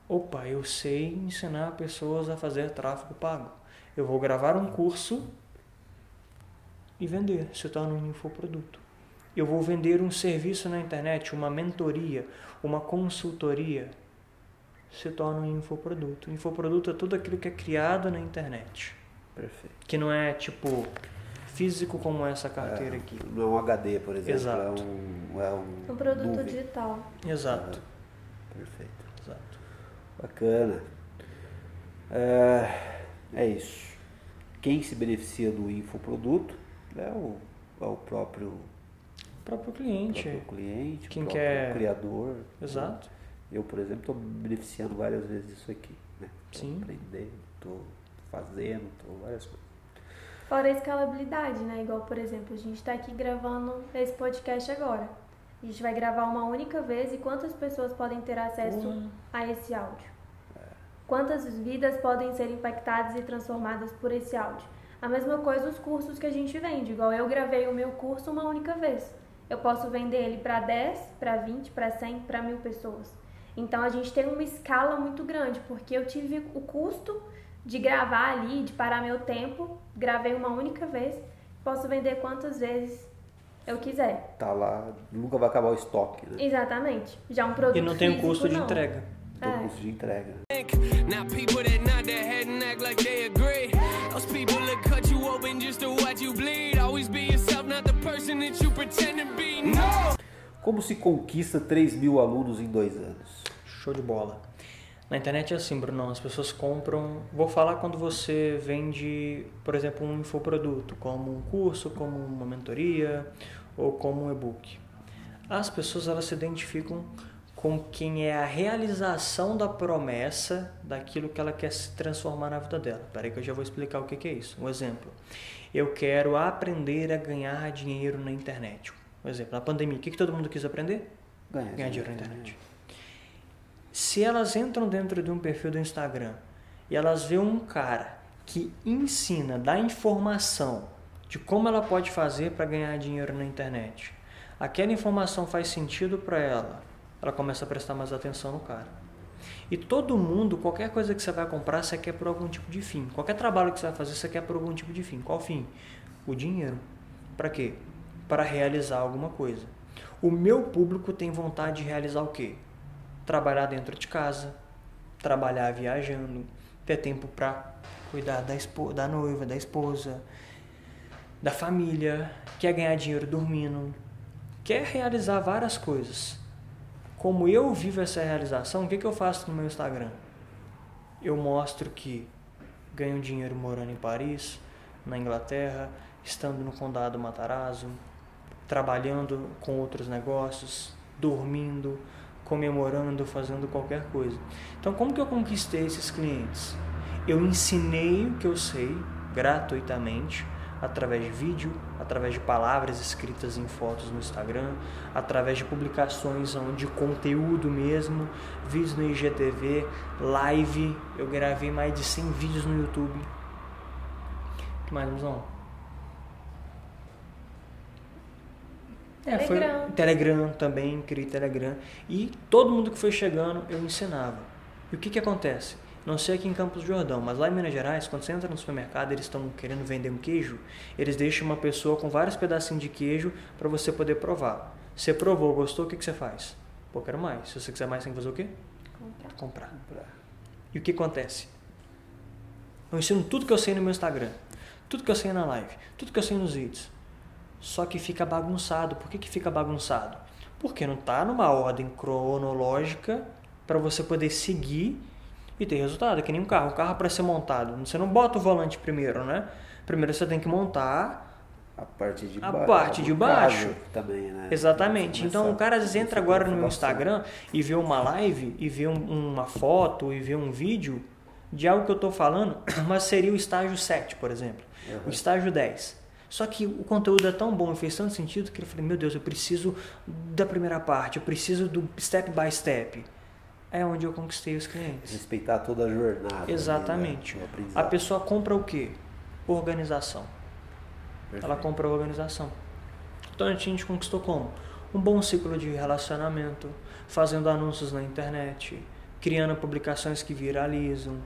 Opa, eu sei ensinar pessoas a fazer tráfego pago. Eu vou gravar um curso e vender, se torna um infoproduto. Eu vou vender um serviço na internet, uma mentoria, uma consultoria, se torna um infoproduto. Infoproduto é tudo aquilo que é criado na internet. Perfeito. Que não é tipo físico como essa carteira É, aqui. Não é um HD, por exemplo. Exato. É um, é um, Um produto nuvem. digital. Exato. Perfeito. Bacana. É, é isso. Quem se beneficia do infoproduto é o, é o próprio, O próprio cliente. próprio cliente, Quem o próprio quer- criador. Exato. Eu, por exemplo, estou beneficiando várias vezes disso aqui. Né? Tô Sim. aprendendo, estou fazendo, estou várias coisas. Fora a escalabilidade, né? Igual, por exemplo, a gente está aqui gravando esse podcast agora. A gente vai gravar uma única vez e quantas pessoas podem ter acesso Porra. a esse áudio? Quantas vidas podem ser impactadas e transformadas por esse áudio? A mesma coisa os cursos que a gente vende. Igual eu gravei o meu curso uma única vez. Eu posso vender ele para 10, para 20, para 100, para mil pessoas. Então a gente tem uma escala muito grande, porque eu tive o custo de gravar ali, de parar meu tempo, gravei uma única vez, posso vender quantas vezes eu quiser. Tá lá, nunca vai acabar o estoque, né? Exatamente. Já um produto E não tem o físico, custo de não. entrega. Tem o É. de entrega. Como se conquista 3 mil alunos em dois anos? Show de bola. Na internet é assim, Bruno, as pessoas compram. Vou falar quando você vende, por exemplo, um infoproduto, como um curso, como uma mentoria ou como um e-book. As pessoas elas se identificam com quem é a realização da promessa daquilo que ela quer se transformar na vida dela. Peraí que eu já vou explicar o que que é isso. Um exemplo. Eu quero aprender a ganhar dinheiro na internet. Um exemplo, na pandemia, o que, que todo mundo quis aprender? Ganha, Ganhar dinheiro na internet. Se elas entram dentro de um perfil do Instagram e elas veem um cara que ensina, dá informação de como ela pode fazer para ganhar dinheiro na internet, aquela informação faz sentido para ela, ela começa a prestar mais atenção no cara. E todo mundo, qualquer coisa que você vai comprar, você quer por algum tipo de fim. Qualquer trabalho que você vai fazer, você quer por algum tipo de fim. Qual fim? O dinheiro. Para quê? Para realizar alguma coisa. O meu público tem vontade de realizar o quê? Trabalhar dentro de casa, trabalhar viajando, ter tempo para cuidar da, da noiva, da esposa, da família, quer ganhar dinheiro dormindo, quer realizar várias coisas. Como eu vivo essa realização, o que, que eu faço no meu Instagram? Eu mostro que ganho dinheiro morando em Paris, na Inglaterra, estando no condado Matarazzo, trabalhando com outros negócios, dormindo, comemorando, fazendo qualquer coisa. Então, como que eu conquistei esses clientes? Eu ensinei o que eu sei gratuitamente através de vídeo, através de palavras escritas em fotos no Instagram, através de publicações de conteúdo mesmo, vídeos no IGTV, live. Eu gravei mais de 100 vídeos no YouTube. O que mais, Musão? É, foi Telegram. Telegram também, criei Telegram. E todo mundo que foi chegando, eu ensinava. E o que que acontece? Não sei aqui em Campos do Jordão, mas lá em Minas Gerais, quando você entra no supermercado, eles estão querendo vender um queijo, eles deixam uma pessoa com vários pedacinhos de queijo para você poder provar. Você provou, gostou, o que que você faz? Pô, quero mais. Se você quiser mais, tem que fazer o quê? Comprar. Comprar. E o que acontece? Eu ensino tudo que eu sei no meu Instagram, tudo que eu sei na live, tudo que eu sei nos vídeos. Só que fica bagunçado. Por que, que fica bagunçado? Porque não está numa ordem cronológica para você poder seguir e ter resultado. É que nem um carro. O carro para ser montado, você não bota o volante primeiro, né? Primeiro você tem que montar a parte de, a ba parte de baixo também, né? Exatamente. Então o cara entra agora no meu Instagram e vê uma live e vê um, uma foto e vê um vídeo de algo que eu estou falando, mas seria o estágio 7, por exemplo. Uhum. O estágio 10. Só que o conteúdo é tão bom e fez tanto sentido que eu falei, meu Deus, eu preciso da primeira parte, eu preciso do step by step. É onde eu conquistei os clientes. Respeitar toda a jornada. Exatamente. né? A pessoa compra o quê? Organização. Perfeito. Ela compra a organização. Então a gente conquistou como? Um bom ciclo de relacionamento, fazendo anúncios na internet, criando publicações que viralizam,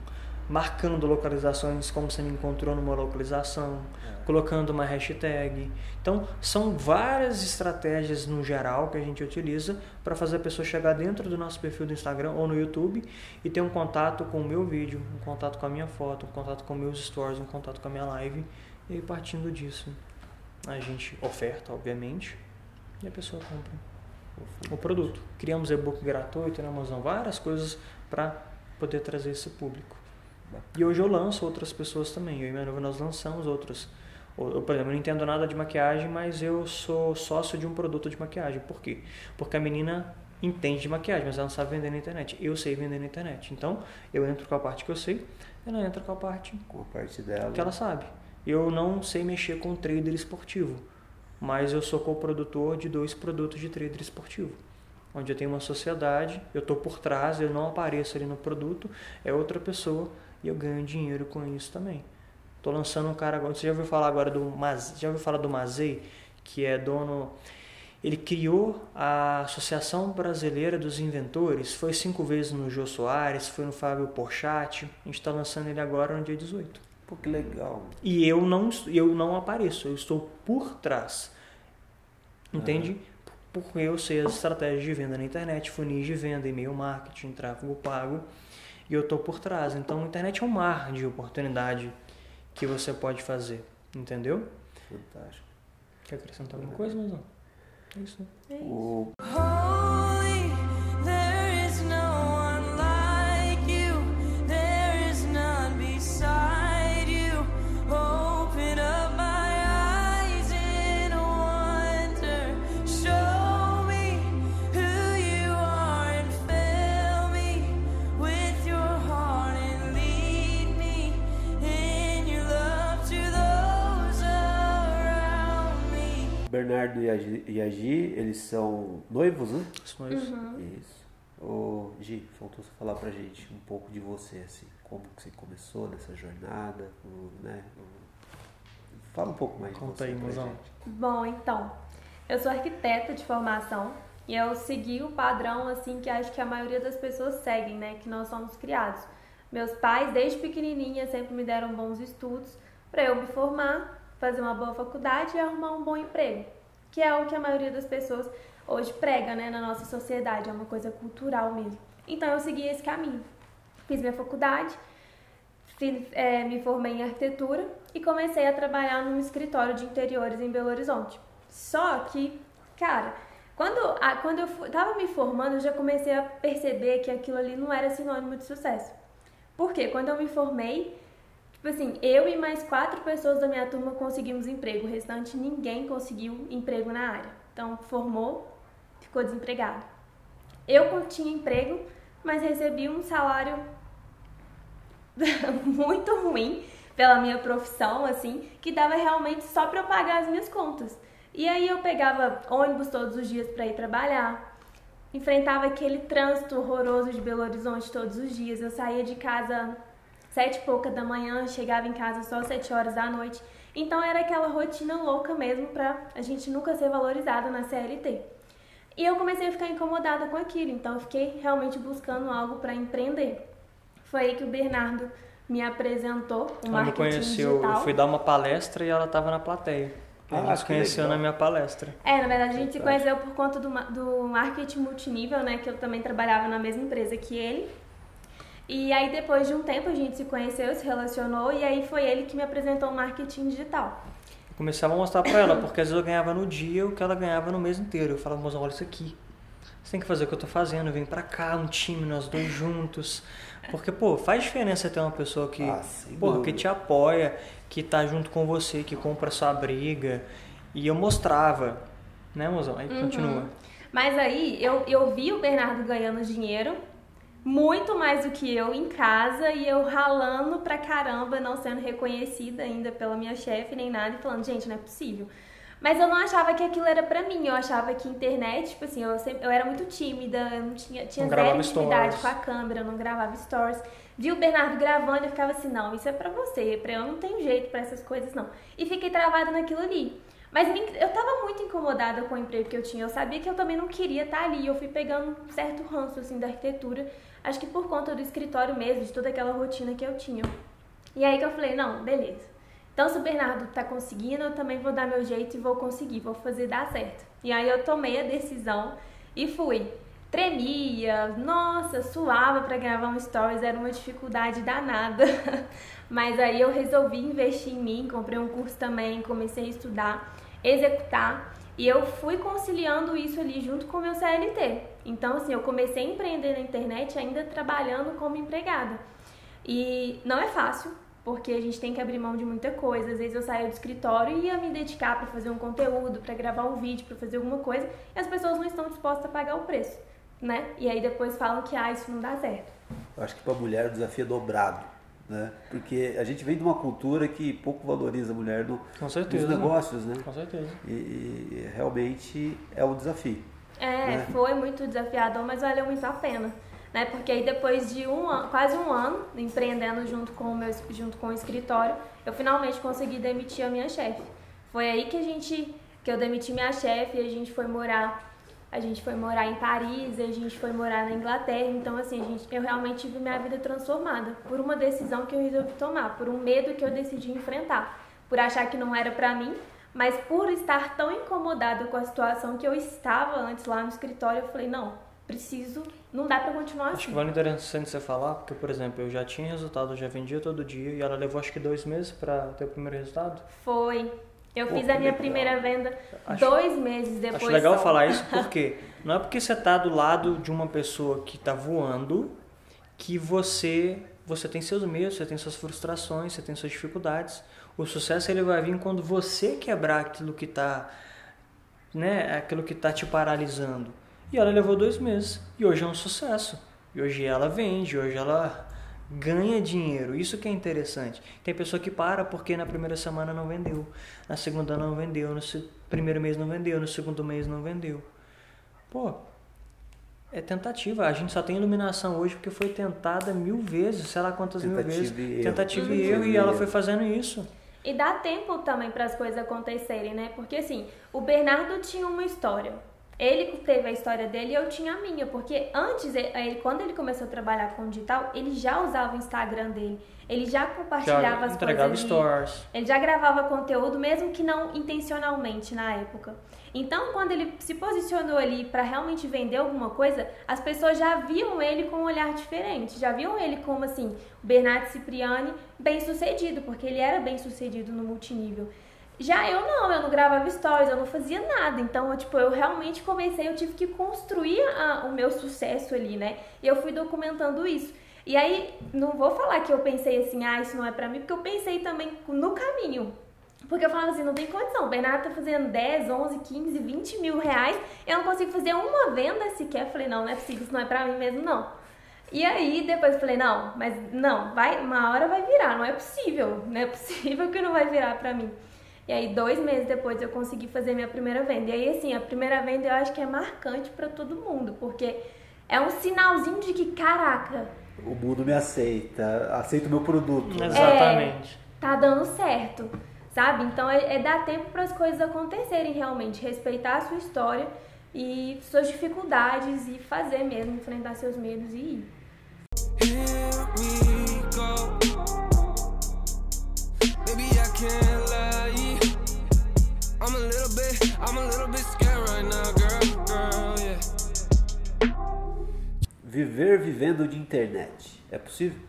marcando localizações como você me encontrou numa localização, é. colocando uma hashtag. Então, são várias estratégias no geral que a gente utiliza para fazer a pessoa chegar dentro do nosso perfil do Instagram ou no YouTube e ter um contato com o meu vídeo, um contato com a minha foto, um contato com meus stories, um contato com a minha live. E aí, partindo disso, a gente oferta, obviamente, e a pessoa compra o produto. Criamos e-book gratuito na Amazon, várias coisas para poder trazer esse público. E hoje eu lanço outras pessoas também. Eu e minha noiva nós lançamos outras. Eu, por exemplo, eu não entendo nada de maquiagem, mas eu sou sócio de um produto de maquiagem. Por quê? Porque a menina entende de maquiagem, mas ela não sabe vender na internet. Eu sei vender na internet. Então, eu entro com a parte que eu sei, ela entra com a parte, com a parte dela. que ela sabe. Eu não sei mexer com trader esportivo, mas eu sou coprodutor de dois produtos de trader esportivo onde eu tenho uma sociedade, eu estou por trás, eu não apareço ali no produto, é outra pessoa e eu ganho dinheiro com isso também. Estou lançando um cara agora, você já ouviu falar agora do Maz, já ouviu falar do Mazei, que é dono ele criou a Associação Brasileira dos Inventores, foi cinco vezes no Jô Soares, foi no Fábio Porchat, a gente está lançando ele agora no dia 18. Pô, que legal. E eu não, eu não apareço, eu estou por trás. Entende? Uhum porque eu sei as estratégias de venda na internet, funis de venda, e-mail marketing, tráfego pago, e eu estou por trás. Então, a internet é um mar de oportunidade que você pode fazer, entendeu? Fantástico. Quer acrescentar alguma coisa, mas não? É isso. É isso. O... Bernardo e a Gi, eles são noivos, né? São noivos. Uhum. Isso. Ô, Gi, faltou você falar pra gente um pouco de você, assim, como que você começou nessa jornada, né? Fala um pouco mais Conta de você. Conta aí, mozão. Bom, então, eu sou arquiteta de formação e eu segui o padrão, assim, que acho que a maioria das pessoas seguem, né? Que nós somos criados. Meus pais, desde pequenininha, sempre me deram bons estudos para eu me formar fazer uma boa faculdade e arrumar um bom emprego, que é o que a maioria das pessoas hoje prega, né, na nossa sociedade, é uma coisa cultural mesmo. Então eu segui esse caminho. Fiz minha faculdade, fiz, é, me formei em arquitetura e comecei a trabalhar num escritório de interiores em Belo Horizonte. Só que, cara, quando, a, quando eu estava me formando, eu já comecei a perceber que aquilo ali não era sinônimo de sucesso. Por quê? Quando eu me formei, Tipo assim, eu e mais quatro pessoas da minha turma conseguimos emprego, o restante ninguém conseguiu emprego na área. Então, formou, ficou desempregado. Eu tinha emprego, mas recebi um salário muito ruim pela minha profissão, assim, que dava realmente só para eu pagar as minhas contas. E aí eu pegava ônibus todos os dias para ir trabalhar, enfrentava aquele trânsito horroroso de Belo Horizonte todos os dias. Eu saía de casa sete e pouca da manhã, chegava em casa só sete horas da noite. Então era aquela rotina louca mesmo pra a gente nunca ser valorizada na CLT. E eu comecei a ficar incomodada com aquilo, então eu fiquei realmente buscando algo para empreender. Foi aí que o Bernardo me apresentou o ela marketing conheceu, digital. Eu fui dar uma palestra e ela estava na plateia. Ela ah, se conheceu na minha palestra. É, na verdade a gente se conheceu por conta do, do marketing multinível, né? Que eu também trabalhava na mesma empresa que ele. E aí depois de um tempo a gente se conheceu, se relacionou e aí foi ele que me apresentou o marketing digital. Eu começava a mostrar para ela, porque às vezes eu ganhava no dia o que ela ganhava no mês inteiro. Eu falava, moça, olha isso aqui. você tem que fazer o que eu tô fazendo, vem pra cá, um time, nós dois juntos. Porque, pô, faz diferença ter uma pessoa que, Ah, porra, que te apoia, que tá junto com você, que compra sua briga. E eu mostrava, né, mozão? Aí Uhum. continua. Mas aí eu, eu vi o Bernardo ganhando dinheiro, muito mais do que eu em casa, e eu ralando pra caramba, não sendo reconhecida ainda pela minha chefe nem nada, e falando, gente, não é possível. Mas eu não achava que aquilo era pra mim, eu achava que internet, tipo assim, eu, sempre, eu era muito tímida, eu não tinha, tinha Não zero intimidade stories. com a câmera, eu não gravava stories. Vi o Bernardo gravando e eu ficava assim, não, isso é pra você, pra eu não tenho jeito pra essas coisas não. E fiquei travada naquilo ali. Mas eu tava muito incomodada com o emprego que eu tinha. Eu sabia que eu também não queria estar ali. Eu fui pegando um certo ranço assim da arquitetura. Acho que por conta do escritório mesmo, de toda aquela rotina que eu tinha. E aí que eu falei, não, beleza. Então se o Bernardo tá conseguindo, eu também vou dar meu jeito e vou conseguir, vou fazer dar certo. E aí eu tomei a decisão e fui. Tremia, nossa, suava pra gravar um stories, era uma dificuldade danada. Mas aí eu resolvi investir em mim, comprei um curso também, comecei a estudar, executar e eu fui conciliando isso ali junto com o meu CLT. Então, assim, eu comecei a empreender na internet ainda trabalhando como empregada. E não é fácil, porque a gente tem que abrir mão de muita coisa. Às vezes eu saía do escritório e ia me dedicar para fazer um conteúdo, para gravar um vídeo, para fazer alguma coisa, e as pessoas não estão dispostas a pagar o preço, né? E aí depois falam que ah, isso não dá certo. Eu acho que para a mulher o desafio é dobrado, né? Porque a gente vem de uma cultura que pouco valoriza a mulher no, Com certeza. nos negócios, né? Com certeza. E, e realmente é um desafio. É, né? foi muito desafiador, mas valeu muito a pena. Né? Porque aí depois de um ano, quase um ano empreendendo junto com, o meu, junto com o escritório, eu finalmente consegui demitir a minha chefe. Foi aí que a gente, que eu demiti minha chefe e a gente foi morar, a gente foi morar em Paris, a gente foi morar na Inglaterra, então assim, a gente, eu realmente tive minha vida transformada por uma decisão que eu resolvi tomar, por um medo que eu decidi enfrentar, por achar que não era pra mim, mas por estar tão incomodada com a situação que eu estava antes lá no escritório, eu falei, não, preciso, não dá pra continuar Acho que assim. vale interessante você falar, porque, por exemplo, eu já tinha resultado, eu já vendia todo dia, e ela levou acho que dois meses pra ter o primeiro resultado. Foi. Eu Pô, fiz que a minha legal. primeira venda Acho- dois meses depois. Acho legal só. falar isso porque não é porque você tá do lado de uma pessoa que tá voando que você você tem seus medos, você tem suas frustrações, você tem suas dificuldades. O sucesso ele vai vir quando você quebrar aquilo que tá, né, aquilo que tá te paralisando. E ela levou dois meses e hoje é um sucesso. E hoje ela vende, hoje ela ganha dinheiro. Isso que é interessante. Tem pessoa que para porque na primeira semana não vendeu, na segunda não vendeu, no primeiro mês não vendeu, no segundo mês não vendeu. Pô, é tentativa. A gente só tem iluminação hoje porque foi tentada mil vezes, sei lá quantas mil Tentativa vezes. e. Tentativa e erro e ela foi fazendo isso. E dá tempo também para as coisas acontecerem, né? Porque assim, o Bernardo tinha uma história. Ele teve a história dele e eu tinha a minha, porque antes, ele, quando ele começou a trabalhar com digital, ele já usava o Instagram dele, ele já compartilhava Já as coisas ali. stores. Ele já gravava conteúdo, mesmo que não intencionalmente na época. Então, quando ele se posicionou ali para realmente vender alguma coisa, as pessoas já viam ele com um olhar diferente. Já viam ele como assim, Bernardo Cipriani bem sucedido, porque ele era bem sucedido no multinível. Já eu não, eu não gravava stories, eu não fazia nada. Então, eu, tipo, eu realmente comecei, eu tive que construir a- o meu sucesso ali, né? E eu fui documentando isso. E aí, não vou falar que eu pensei assim, ah, isso não é pra mim, porque eu pensei também no caminho. Porque eu falava assim, não tem condição, o Bernardo tá fazendo 10, 11, 15, 20 mil reais, eu não consigo fazer uma venda sequer. Eu falei, não, não é possível, isso não é pra mim mesmo, não. E aí, depois eu falei, não, mas não, vai, uma hora vai virar, não é possível, não é possível que não vai virar pra mim. E aí, dois meses depois, eu consegui fazer minha primeira venda. E aí, assim, a primeira venda eu acho que é marcante pra todo mundo, porque é um sinalzinho de que, caraca, O mundo me aceita, aceita o meu produto. né? Exatamente. tá dando certo, sabe? Então é, é dar tempo para as coisas acontecerem realmente, respeitar a sua história e suas dificuldades e fazer mesmo, enfrentar seus medos e ir. Viver vivendo de internet. É possível?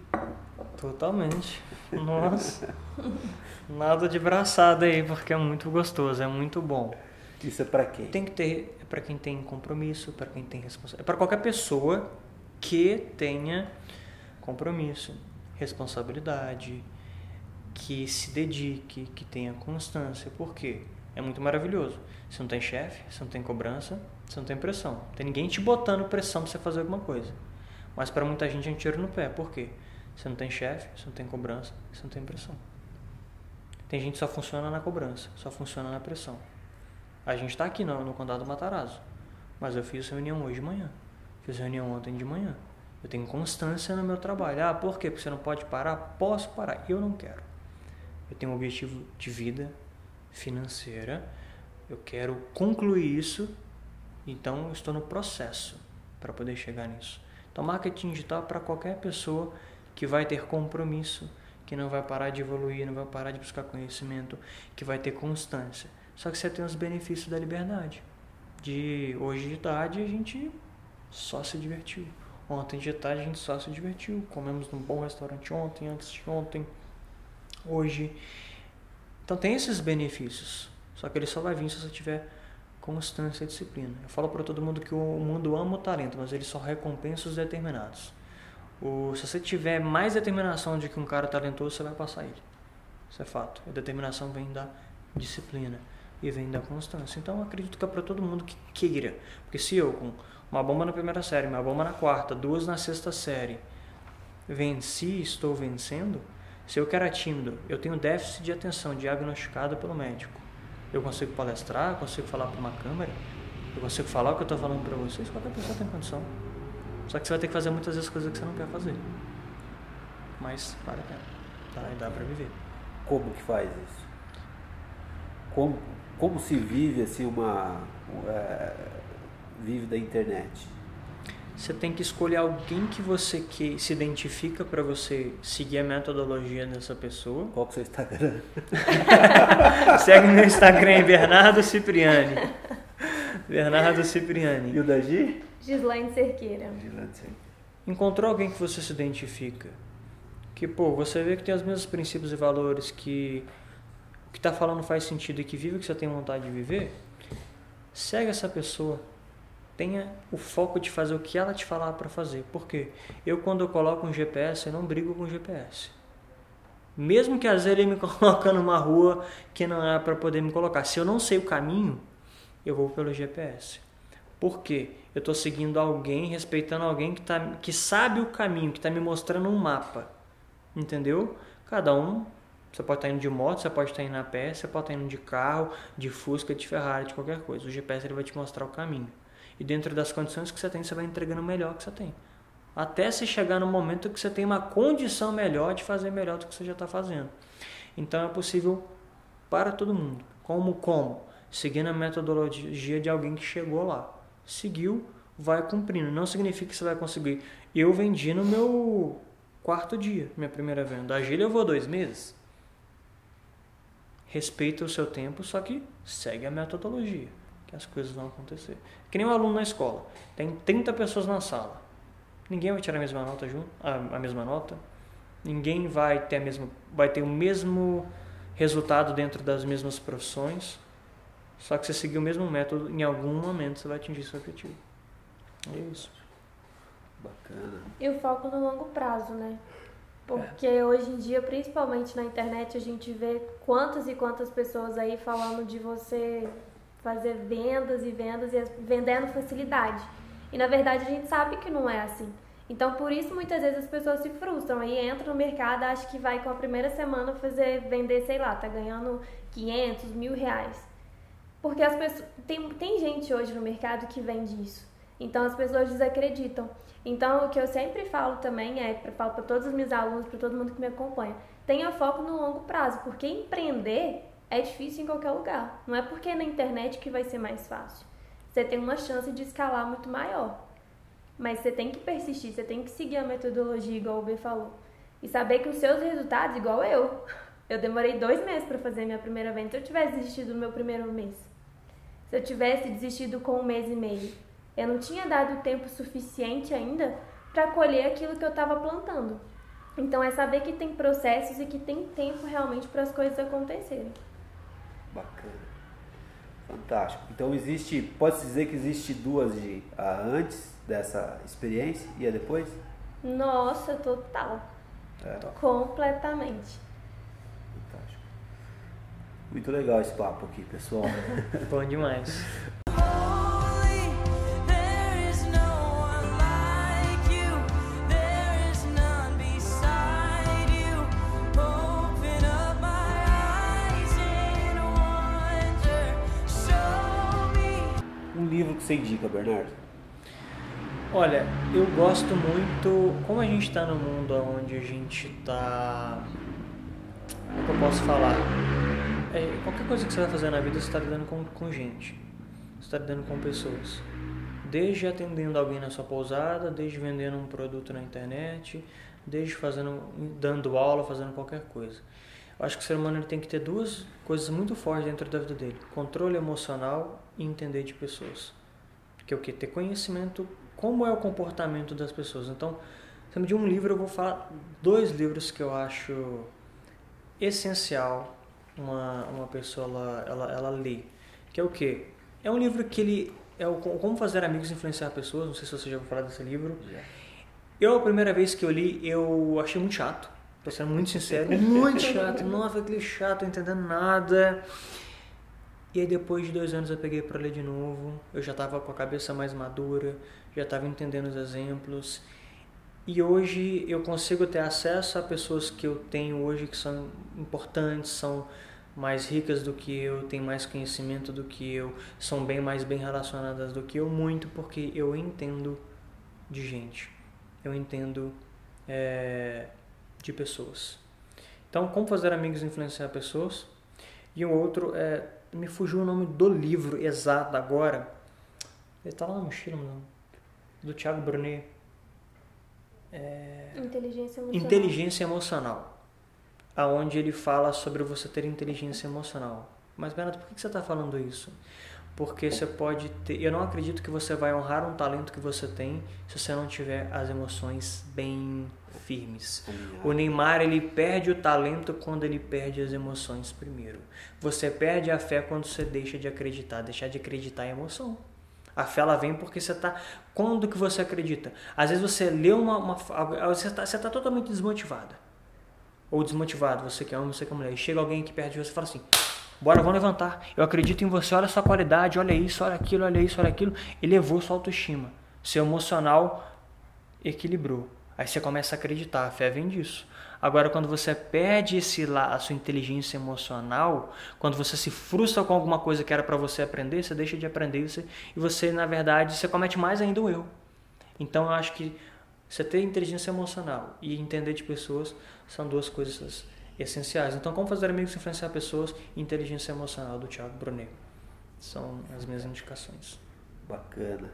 Totalmente. Nossa. Nada de braçada aí, porque é muito gostoso, é muito bom. Isso é para quem? Tem que ter é para quem tem compromisso, para quem tem responsabilidade, é para qualquer pessoa que tenha compromisso, responsabilidade, que se dedique, que tenha constância. Por quê? É muito maravilhoso. Você não tem chefe, você não tem cobrança, você não tem pressão. Não tem ninguém te botando pressão para você fazer alguma coisa. Mas para muita gente é um tiro no pé. Por quê? Você não tem chefe, você não tem cobrança, você não tem pressão. Tem gente que só funciona na cobrança, só funciona na pressão. A gente está aqui no, no Condado Matarazzo, mas eu fiz reunião hoje de manhã, fiz reunião ontem de manhã. Eu tenho constância no meu trabalho. Ah, por quê? Porque você não pode parar? Posso parar. Eu não quero. Eu tenho um objetivo de vida financeira. Eu quero concluir isso. Então, estou no processo para poder chegar nisso. Então, marketing digital é para qualquer pessoa que vai ter compromisso, que não vai parar de evoluir, não vai parar de buscar conhecimento, que vai ter constância. Só que você tem os benefícios da liberdade. De hoje de tarde a gente só se divertiu. Ontem de tarde a gente só se divertiu. Comemos num bom restaurante ontem, antes de ontem, hoje. Então tem esses benefícios. Só que ele só vai vir se você tiver constância e disciplina. Eu falo para todo mundo que o mundo ama o talento, mas ele só recompensa os determinados. O, se você tiver mais determinação de que um cara é talentoso, você vai passar ele. Isso é fato. A determinação vem da disciplina e vem da constância. Então, acredito que é para todo mundo que queira. Porque se eu, com uma bomba na primeira série, uma bomba na quarta, duas na sexta série, venci, estou vencendo, se eu que era tímido, eu tenho déficit de atenção diagnosticado pelo médico. Eu consigo palestrar, consigo falar para uma câmera, eu consigo falar o que eu estou falando para vocês, qualquer pessoa tem condição. Só que você vai ter que fazer muitas vezes coisas que você não quer fazer. Mas vale a pena. Tá? E dá pra viver. Como que faz isso? Como, como se vive assim uma. É, vive da internet? Você tem que escolher alguém que você que se identifica para você seguir a metodologia dessa pessoa. Qual que é o seu Instagram? Segue meu Instagram, Bernardo Cipriani. Bernardo Cipriani. E o da Gi? Gislaine Cerqueira. Gislaine Cerqueira. Encontrou alguém que você se identifica? Que, pô, você vê que tem os mesmos princípios e valores, que o que está falando faz sentido e que vive o que você tem vontade de viver? Segue essa pessoa. Tenha o foco de fazer o que ela te falar para fazer. Por quê? Eu, quando eu coloco um GPS, eu não brigo com o GPS. Mesmo que às vezes ele me coloca numa rua que não é para poder me colocar. Se eu não sei o caminho, eu vou pelo GPS. Por quê? Eu estou seguindo alguém, respeitando alguém que, tá, que sabe o caminho, que está me mostrando um mapa. Entendeu? Cada um, você pode estar tá indo de moto, você pode estar tá indo a pé, você pode estar tá indo de carro, de Fusca, de Ferrari, de qualquer coisa. O GPS ele vai te mostrar o caminho. E dentro das condições que você tem, você vai entregando o melhor que você tem. Até você chegar no momento que você tem uma condição melhor de fazer melhor do que você já está fazendo. Então é possível para todo mundo. Como? Como? Seguindo a metodologia de alguém que chegou lá seguiu, vai cumprindo. Não significa que você vai conseguir. Eu vendi no meu quarto dia, minha primeira venda. A Gília eu vou dois meses. Respeita o seu tempo, só que segue a metodologia, que as coisas vão acontecer. Que nem um aluno na escola. Tem 30 pessoas na sala. Ninguém vai tirar a mesma nota junto, a, a mesma nota. Ninguém vai ter a mesma, vai ter o mesmo resultado dentro das mesmas profissões. Só que você seguir o mesmo método, em algum momento você vai atingir seu objetivo. É isso. Bacana. E o foco no longo prazo, né? Porque é. hoje em dia, principalmente na internet, a gente vê quantas e quantas pessoas aí falando de você fazer vendas e vendas e vendendo facilidade. E na verdade a gente sabe que não é assim. Então por isso muitas vezes as pessoas se frustram aí entram no mercado, acha que vai com a primeira semana fazer vender, sei lá, tá ganhando 500, mil reais. Porque as pessoas. Tem, tem gente hoje no mercado que vende isso. Então as pessoas desacreditam. Então o que eu sempre falo também é, falo para todos os meus alunos, para todo mundo que me acompanha, tenha foco no longo prazo, porque empreender é difícil em qualquer lugar. Não é porque é na internet que vai ser mais fácil. Você tem uma chance de escalar muito maior. Mas você tem que persistir, você tem que seguir a metodologia, igual o B falou. E saber que os seus resultados, igual eu. Eu demorei dois meses para fazer minha primeira venda. Se eu tivesse desistido no meu primeiro mês, se eu tivesse desistido com um mês e meio. Eu não tinha dado tempo suficiente ainda para colher aquilo que eu estava plantando. Então é saber que tem processos e que tem tempo realmente para as coisas acontecerem. Bacana. Fantástico. Então existe, pode-se dizer que existe duas de a antes dessa experiência e a depois? Nossa, total. É. Completamente. Muito legal esse papo aqui, pessoal. Bom demais. Um livro que você indica, Bernardo? Olha, eu gosto muito. Como a gente está no mundo onde a gente está. Como é que eu posso falar? É, qualquer coisa que você vai fazer na vida, você está lidando com, com gente. Você está lidando com pessoas. Desde atendendo alguém na sua pousada, desde vendendo um produto na internet, desde fazendo, dando aula, fazendo qualquer coisa. Eu acho que o ser humano tem que ter duas coisas muito fortes dentro da vida dele: controle emocional e entender de pessoas. Que é o que? Ter conhecimento como é o comportamento das pessoas. Então, de um livro, eu vou falar dois livros que eu acho essencial uma, uma pessoa ela, ela, ela lê. Que é o que? É um livro que ele é o Como Fazer Amigos Influenciar Pessoas. Não sei se você já ouviu falar desse livro. Eu, a primeira vez que eu li, eu achei muito chato. Tô sendo muito sincero. Muito chato. Nossa, aquele chato, entendendo nada. E aí depois de dois anos eu peguei para ler de novo. Eu já estava com a cabeça mais madura, já estava entendendo os exemplos. E hoje eu consigo ter acesso a pessoas que eu tenho hoje que são importantes, são mais ricas do que eu, têm mais conhecimento do que eu, são bem mais bem relacionadas do que eu, muito porque eu entendo de gente, eu entendo é, de pessoas. Então, como fazer amigos e influenciar pessoas? E o outro é me fugiu o nome do livro exato agora. Ele tá lá na mochila. Do Thiago Brunet. É... Inteligência emocional. Inteligência emocional. Aonde ele fala sobre você ter inteligência emocional. Mas, Bernardo, por que você está falando isso? Porque você pode ter. Eu não acredito que você vai honrar um talento que você tem se você não tiver as emoções bem firmes. O Neymar ele perde o talento quando ele perde as emoções primeiro. Você perde a fé quando você deixa de acreditar. Deixar de acreditar é emoção. A fé ela vem porque você está. Quando que você acredita? Às vezes você lê uma. uma você está tá totalmente desmotivada. Ou desmotivado, você que é homem, você que é mulher. E chega alguém aqui perto de você e fala assim: Bora, vamos levantar. Eu acredito em você, olha sua qualidade, olha isso, olha aquilo, olha isso, olha aquilo. Elevou sua autoestima. Seu emocional equilibrou. Aí você começa a acreditar, a fé vem disso. Agora, quando você perde esse sua inteligência emocional, quando você se frustra com alguma coisa que era para você aprender, você deixa de aprender você, e você, na verdade, você comete mais ainda o erro. Então, eu acho que você ter inteligência emocional e entender de pessoas são duas coisas essenciais. Então, como fazer amigos e influenciar pessoas e inteligência emocional do Thiago Brunet. São as minhas indicações. Bacana.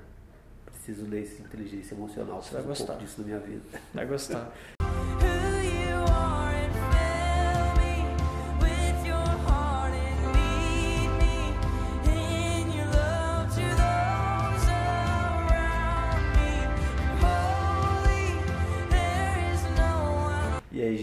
Preciso ler esse inteligência emocional. Você vai um gostar. pouco disso na minha vida. Vai gostar.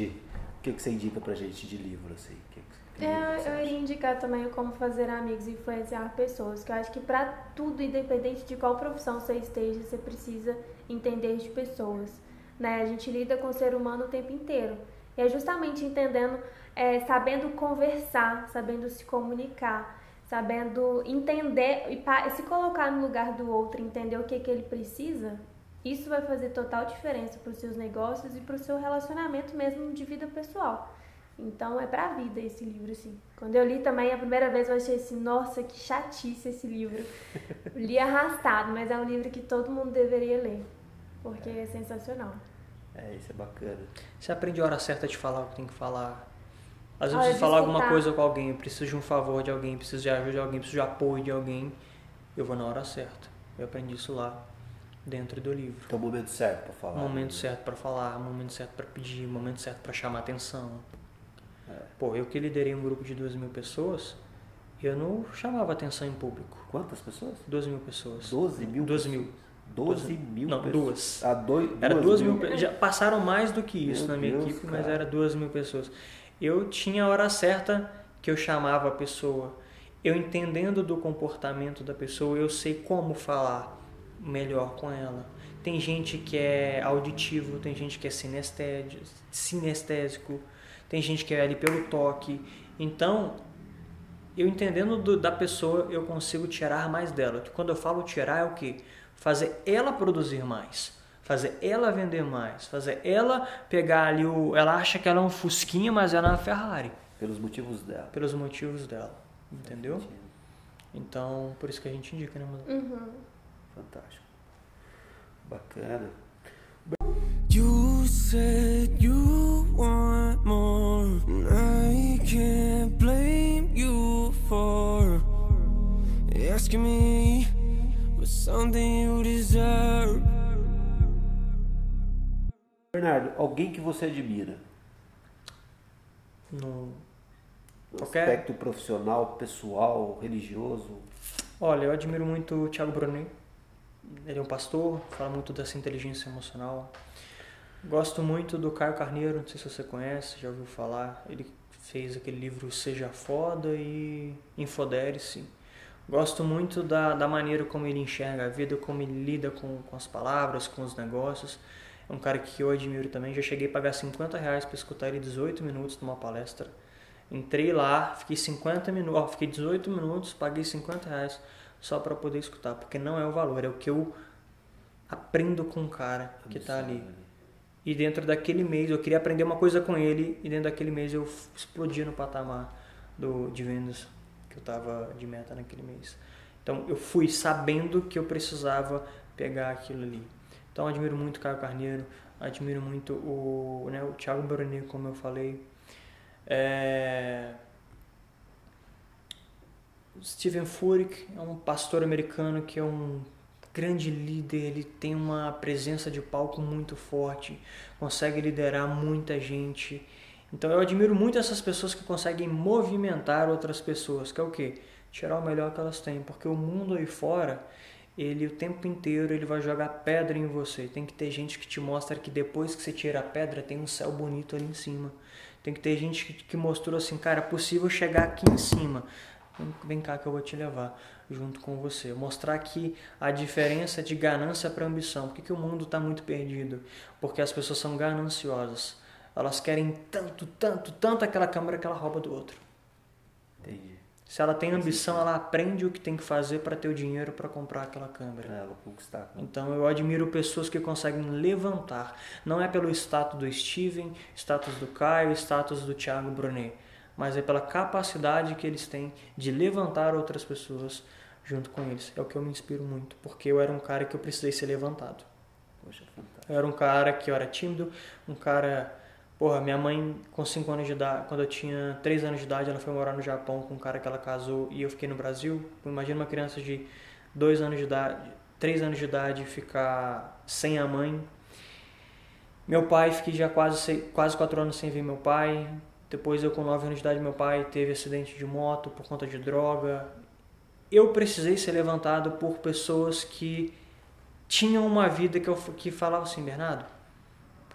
o que, que você indica pra gente de livro, assim? Que, que É, livro eu acha? iria indicar também como fazer amigos e influenciar pessoas, que eu acho que pra tudo, independente de qual profissão você esteja, você precisa entender de pessoas. Né? A gente lida com o ser humano o tempo inteiro. E é justamente entendendo, é, sabendo conversar, sabendo se comunicar, sabendo entender e se colocar no lugar do outro, entender o que, que ele precisa, isso vai fazer total diferença para os seus negócios e para o seu relacionamento mesmo de vida pessoal. Então é pra vida esse livro, assim. Quando eu li também a primeira vez, eu achei assim, nossa, que chatice esse livro. Eu li arrastado, mas é um livro que todo mundo deveria ler. Porque é sensacional. É, isso é bacana. Você aprende a hora certa de falar o que tem que falar. Às vezes de falar alguma coisa com alguém, eu preciso de um favor de alguém, preciso de ajuda de alguém, preciso de apoio de alguém. Eu vou na hora certa. Eu aprendi isso lá, dentro do livro. Então, o momento certo pra falar. Momento certo para falar, momento certo para pedir, momento certo para chamar atenção. Pô, eu que liderei um grupo de duas mil pessoas, eu não chamava atenção em público. Quantas pessoas? Duas mil pessoas. 12 mil? Duas pessoas? mil. 12 mil Não, pessoas. duas. Ah, dois, Era duas duas mil, pe- já passaram mais do que isso Meu na minha Deus, equipe, mas cara. era duas mil pessoas. Eu tinha a hora certa que eu chamava a pessoa. eu entendendo do comportamento da pessoa, eu sei como falar melhor com ela. Tem gente que é auditivo, tem gente que é sinestésico, tem gente que é ali pelo toque. Então, eu entendendo do, da pessoa, eu consigo tirar mais dela. Quando eu falo tirar, é o que? Fazer ela produzir mais. Fazer ela vender mais. Fazer ela pegar ali o. Ela acha que ela é um Fusquinha, mas ela é uma Ferrari. Pelos motivos dela. Pelos motivos dela. Entendeu? Então, por isso que a gente indica, né, mano? Uhum. Fantástico. Bacana. You said you want more, I can't blame you for asking me for something you deserve. Bernardo, alguém que você admira? No, no Qualquer... aspecto profissional, pessoal, religioso? Olha, eu admiro muito o Thiago Brunet. Ele é um pastor, fala muito dessa inteligência emocional. Gosto muito do Caio Carneiro, não sei se você conhece, já ouviu falar. Ele fez aquele livro Seja Foda e Infodere-se. Gosto muito da, da maneira como ele enxerga a vida, como ele lida com, com as palavras, com os negócios. É um cara que eu admiro também. Já cheguei a pagar 50 reais para escutar ele 18 minutos numa palestra. Entrei lá, fiquei 50 minutos, fiquei 18 minutos, paguei 50 reais só para poder escutar, porque não é o valor, é o que eu aprendo com o cara que está ali. E dentro daquele mês eu queria aprender uma coisa com ele e dentro daquele mês eu explodi no patamar do, de vendas que eu estava de meta naquele mês. Então eu fui sabendo que eu precisava pegar aquilo ali. Então admiro muito o Caio Carneiro, admiro muito o, né, o Thiago Brunet, como eu falei. É... Steven Furek é um pastor americano que é um grande líder, ele tem uma presença de palco muito forte, consegue liderar muita gente. Então eu admiro muito essas pessoas que conseguem movimentar outras pessoas, que é o que? Tirar o melhor que elas têm, porque o mundo aí fora, ele o tempo inteiro ele vai jogar pedra em você. Tem que ter gente que te mostra que depois que você tira a pedra tem um céu bonito ali em cima. Tem que ter gente que, que mostrou assim, cara, é possível chegar aqui em cima. Vem cá que eu vou te levar junto com você. Mostrar aqui a diferença de ganância para ambição. Por que, que o mundo está muito perdido? Porque as pessoas são gananciosas. Elas querem tanto, tanto, tanto aquela câmera que ela rouba do outro. Entendi. Se ela tem ambição, ela aprende o que tem que fazer para ter o dinheiro para comprar aquela câmera. É, ela conquistar. Então eu admiro pessoas que conseguem levantar. Não é pelo status do Steven, status do Caio, status do Thiago Brunet mas é pela capacidade que eles têm de levantar outras pessoas junto com eles. É o que eu me inspiro muito, porque eu era um cara que eu precisei ser levantado. Poxa, fantástico. Eu era um cara que eu era tímido, um cara. Porra, minha mãe, com 5 anos de idade, quando eu tinha 3 anos de idade, ela foi morar no Japão com um cara que ela casou e eu fiquei no Brasil. Imagina uma criança de 2 anos de idade, 3 anos de idade ficar sem a mãe. Meu pai, fiquei já quase, quase 4 anos sem ver meu pai. Depois eu com 9 anos de idade meu pai teve acidente de moto por conta de droga. Eu precisei ser levantado por pessoas que tinham uma vida que eu que falavam assim, Bernardo,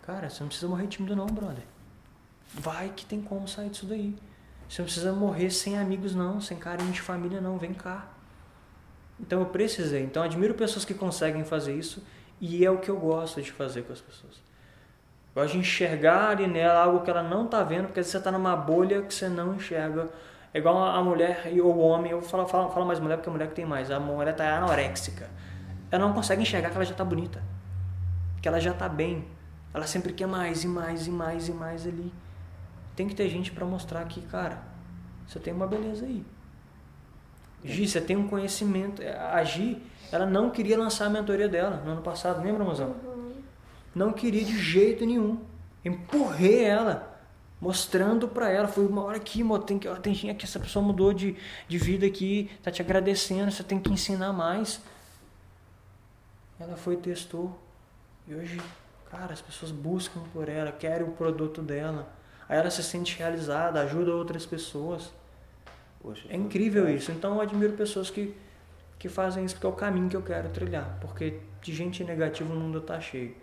cara, você não precisa morrer tímido não, brother. Vai que tem como sair disso daí. Você não precisa morrer sem amigos não, sem carinho de família não, vem cá. Então eu precisei. Então admiro pessoas que conseguem fazer isso e é o que eu gosto de fazer com as pessoas. Gosto de enxergar ali nela algo que ela não está vendo, porque você está numa bolha que você não enxerga. É igual a mulher e o homem, eu falo, falo, falo mais mulher porque a mulher que tem mais. A mulher está anoréxica. Ela não consegue enxergar que ela já está bonita, que ela já está bem. Ela sempre quer mais e mais e mais e mais ali. Tem que ter gente para mostrar que, cara, você tem uma beleza aí. Gi, você tem um conhecimento. A Gi, ela não queria lançar a mentoria dela no ano passado, lembra, mozão? Não queria de jeito nenhum. Empurrei ela, mostrando para ela. Foi uma hora aqui, mo, tem que, tem que essa pessoa mudou de, de vida aqui, tá te agradecendo, você tem que ensinar mais. Ela foi e testou. E hoje, cara, as pessoas buscam por ela, querem o produto dela. Aí ela se sente realizada, ajuda outras pessoas. Poxa, é incrível isso. Então eu admiro pessoas que, que fazem isso porque é o caminho que eu quero trilhar. Porque de gente negativa o mundo tá cheio.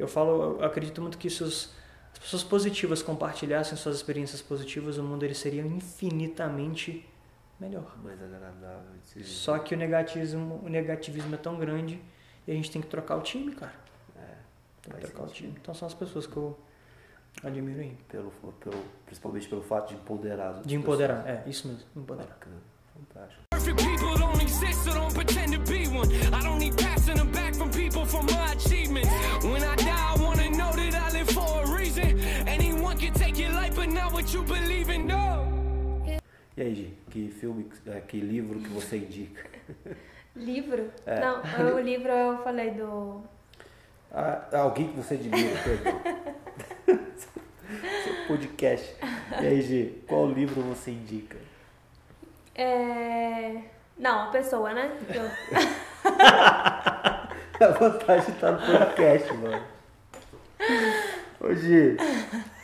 Eu falo, eu acredito muito que se os, as pessoas positivas compartilhassem suas experiências positivas, o mundo ele seria infinitamente melhor. Mais agradável viver. Só que o negativismo, o negativismo é tão grande e a gente tem que trocar o time, cara. É, Tem que trocar o sentido. time. Então são as pessoas que eu admiro aí. Pelo, pelo, principalmente pelo fato de empoderar De empoderar, é, isso mesmo, pessoas. empoderar. Bacana, fantástico. E aí, Gi, que filme, é, que livro que você indica? Livro? É. Não, o livro eu falei do. Ah, alguém que você admira, perdão. Seu podcast. E aí, Gi, qual livro você indica? É... Não, a pessoa, né? Eu- A vantagem estar no podcast, mano. Ô, Gi,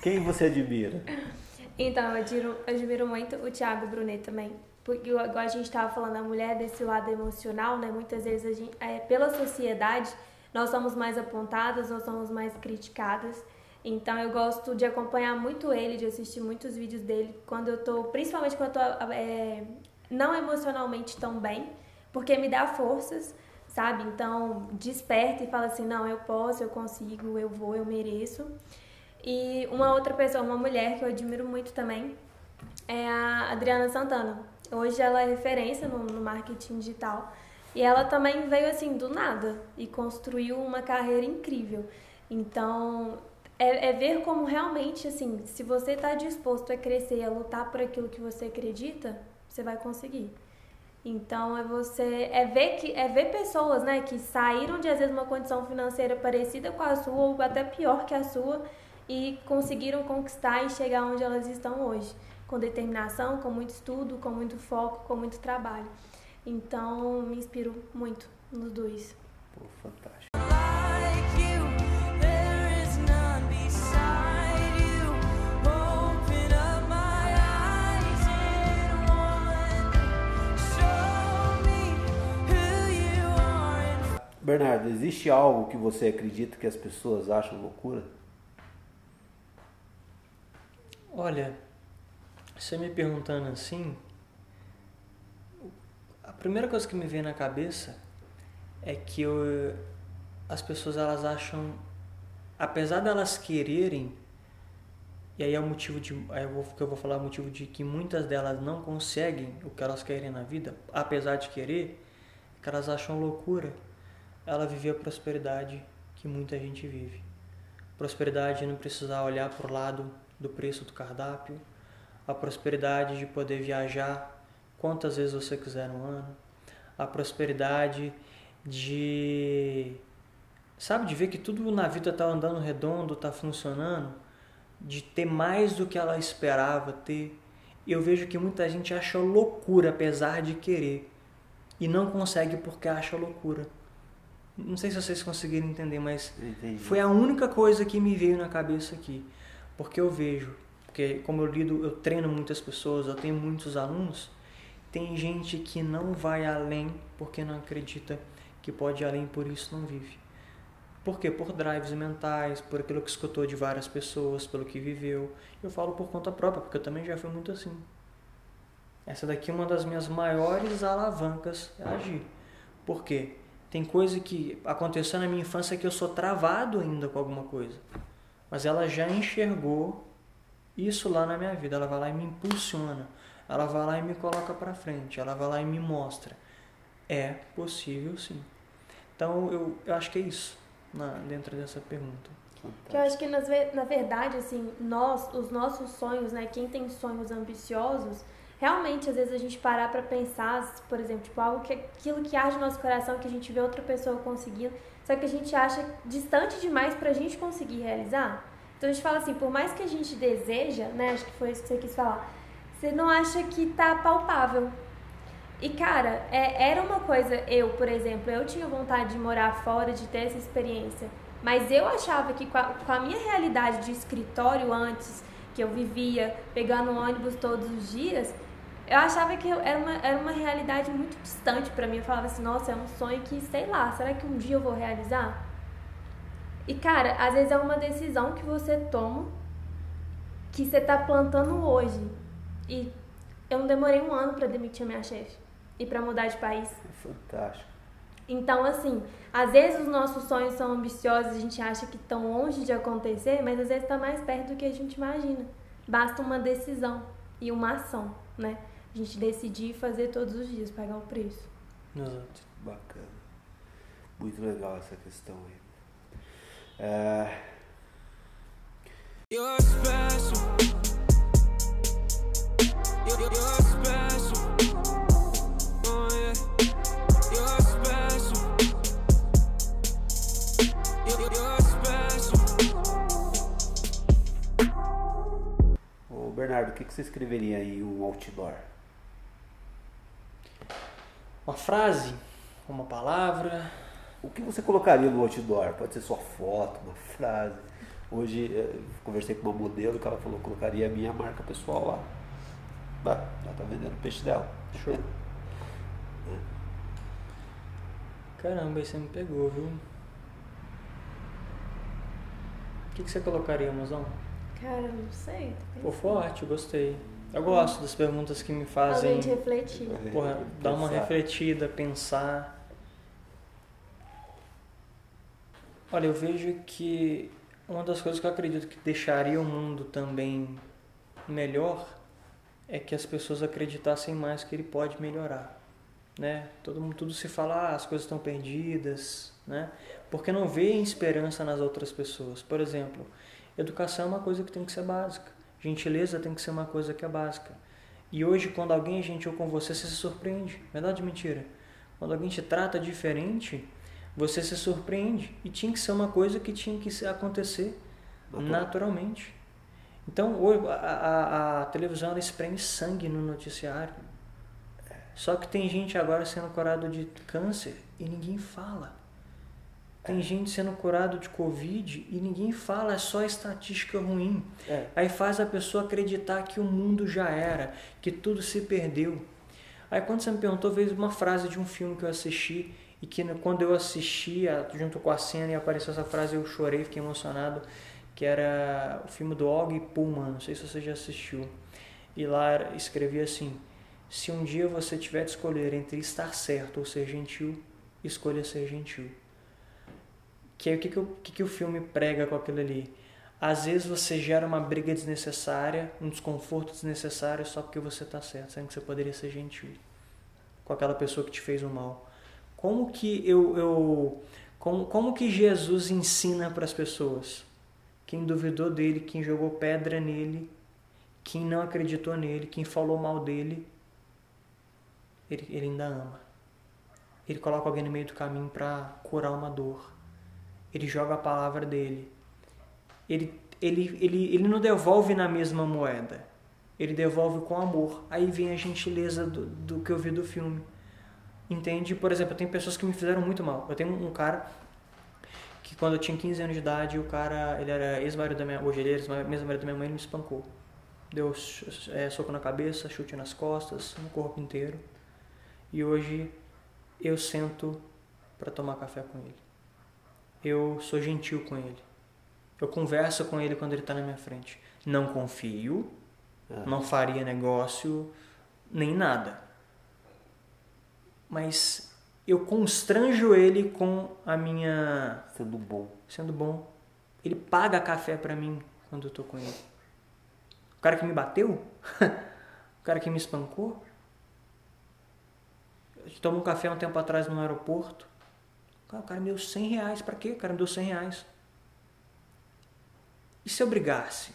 quem você admira? Então, eu admiro, admiro muito o Thiago Brunet também. Porque, igual a gente estava falando, a mulher desse lado emocional, né? Muitas vezes, a gente, é, pela sociedade, nós somos mais apontadas, nós somos mais criticadas. Então, eu gosto de acompanhar muito ele, de assistir muitos vídeos dele, quando eu tô, principalmente quando eu tô é, não emocionalmente tão bem, porque me dá forças, sabe? Então, desperta e fala assim: não, eu posso, eu consigo, eu vou, eu mereço. E uma outra pessoa, uma mulher que eu admiro muito também, é a Adriana Santana. Hoje ela é referência no, no marketing digital. E ela também veio assim do nada e construiu uma carreira incrível. Então, é, é ver como realmente, assim, se você está disposto a crescer, a lutar por aquilo que você acredita, você vai conseguir. Então é você é ver que é ver pessoas, né, que saíram de às vezes uma condição financeira parecida com a sua ou até pior que a sua e conseguiram conquistar e chegar onde elas estão hoje, com determinação, com muito estudo, com muito foco, com muito trabalho. Então me inspiro muito nos dois. Pô, fantástico. Bernardo, existe algo que você acredita que as pessoas acham loucura? Olha, você me perguntando assim, a primeira coisa que me vem na cabeça é que eu- as pessoas elas acham, apesar delas quererem, e aí é o motivo de, eu vou, que eu vou falar o motivo de que muitas delas não conseguem o que elas querem na vida, apesar de querer, que elas acham loucura ela viver a prosperidade que muita gente vive. Prosperidade de não precisar olhar para o lado do preço do cardápio, a prosperidade de poder viajar quantas vezes você quiser no ano, a prosperidade de sabe de ver que tudo na vida tá andando redondo, tá funcionando, de ter mais do que ela esperava ter. Eu vejo que muita gente acha loucura apesar de querer e não consegue porque acha loucura. Não sei se vocês conseguiram entender, mas Entendi. foi a única coisa que me veio na cabeça aqui. Porque eu vejo, porque como eu lido, eu treino muitas pessoas, eu tenho muitos alunos, tem gente que não vai além porque não acredita que pode ir além, por isso não vive. Por quê? Por drives mentais, por aquilo que escutou de várias pessoas, pelo que viveu. Eu falo por conta própria, porque eu também já fui muito assim. Essa daqui é uma das minhas maiores alavancas é agir. Por quê? Tem coisa que aconteceu na minha infância que eu sou travado ainda com alguma coisa. Mas ela já enxergou isso lá na minha vida. Ela vai lá e me impulsiona. Ela vai lá e me coloca pra frente. Ela vai lá e me mostra. É possível sim. Então eu, eu acho que é isso na, dentro dessa pergunta. Que eu acho que nas na verdade, assim, nós, os nossos sonhos, né? Quem tem sonhos ambiciosos, realmente às vezes a gente parar pra pensar, por exemplo, tipo, algo que aquilo que arde no nosso coração, que a gente vê outra pessoa conseguindo, só que a gente acha distante demais pra gente conseguir realizar. Então a gente fala assim, por mais que a gente deseja, né? Acho que foi isso que você quis falar. Você não acha que tá palpável. E cara, é, era uma coisa, eu, por exemplo, eu tinha vontade de morar fora, de ter essa experiência. Mas eu achava que com a, com a minha realidade de escritório antes, que eu vivia pegando ônibus todos os dias, eu achava que era, uma, era uma realidade muito distante pra mim. Eu falava assim, nossa, é um sonho que, sei lá, será que um dia eu vou realizar? E cara, às vezes é uma decisão que você toma que você tá plantando hoje. E Eu não demorei um ano pra demitir a minha chefe e pra mudar de país. Fantástico. Então, assim, às vezes os nossos sonhos são ambiciosos, a gente acha que estão longe de acontecer, mas às vezes está mais perto do que a gente imagina. Basta uma decisão e uma ação, né? A gente decidir fazer todos os dias, pagar o preço. Exato. Bacana. Muito legal essa questão aí. É, You're special. You're, you're special. Oh yeah. You're special. You're, you're special. Ô Bernardo, o que que você escreveria em um outdoor? Uma frase, uma palavra. O que você colocaria no outdoor? Pode ser sua foto, uma frase. Hoje eh, conversei com uma modelo que ela falou que colocaria a minha marca pessoal lá. Ela tá vendendo o peixe dela. Show. Caramba, aí você me pegou, viu? O que, que você colocaria, mozão? Cara, não sei. tô Pô, forte, gostei. Eu gosto das perguntas que me fazem. Além de refletir. Porra, dar uma Pensar. refletida, pensar. Olha, eu vejo que uma das coisas que eu acredito que deixaria o mundo também melhor é que as pessoas acreditassem mais que ele pode melhorar, né? Todo mundo tudo se fala, ah, as coisas estão perdidas, né? Porque não vê esperança nas outras pessoas. Por exemplo, educação é uma coisa que tem que ser básica. Gentileza tem que ser uma coisa que é básica. E hoje, quando alguém é gentil com você, você se surpreende. Verdade ou mentira? Quando alguém te trata diferente, você se surpreende. E tinha que ser uma coisa que tinha que acontecer Natural. naturalmente. Então, hoje, a, a, a televisão ela espreme sangue no noticiário. Só que tem gente agora sendo curado de câncer e ninguém fala. Tem gente sendo curado de Covid e ninguém fala, é só estatística ruim. É. Aí faz a pessoa acreditar que o mundo já era, que tudo se perdeu. Aí quando você me perguntou, veio uma frase de um filme que eu assisti e que quando eu assisti, junto com a cena e apareceu essa frase, eu chorei, fiquei emocionado, que era o filme do Og Pullman, não sei se você já assistiu. E lá escrevia assim: se um dia você tiver de escolher entre estar certo ou ser gentil, escolha ser gentil. Que o que, que, o- o que, que o filme prega com aquilo ali? Às vezes você gera uma briga desnecessária, um desconforto desnecessário só porque você está certo, sendo que você poderia ser gentil com aquela pessoa que te fez o mal. Como que eu, eu como, como que Jesus ensina para as pessoas? Quem duvidou dele, quem jogou pedra nele, quem não acreditou nele, quem falou mal dele, ele, ele ainda ama. Ele coloca alguém no meio do caminho para curar uma dor. Ele joga a palavra dele. Ele, ele, ele, ele não devolve na mesma moeda. Ele devolve com amor. Aí vem a gentileza do, do que eu vi do filme. Entende? Por exemplo, tem pessoas que me fizeram muito mal. Eu tenho um cara que quando eu tinha 15 anos de idade, o cara, ele era ex-marido da minha, hoje ele é ex-marido da minha mãe, ele me espancou. Deu é, soco na cabeça, chute nas costas, no corpo inteiro. E hoje eu sento para tomar café com ele. Eu sou gentil com ele. Eu converso com ele quando ele está na minha frente. Não confio, não faria negócio, nem nada. Mas eu constranjo ele com a minha Sendo bom. sendo bom. Ele paga café pra mim quando eu tô com ele. O cara que me bateu, o cara que me espancou. Eu tomo um café um tempo atrás no aeroporto. O cara me deu 100 reais. Pra quê? O cara me deu 100 reais. E se eu brigasse?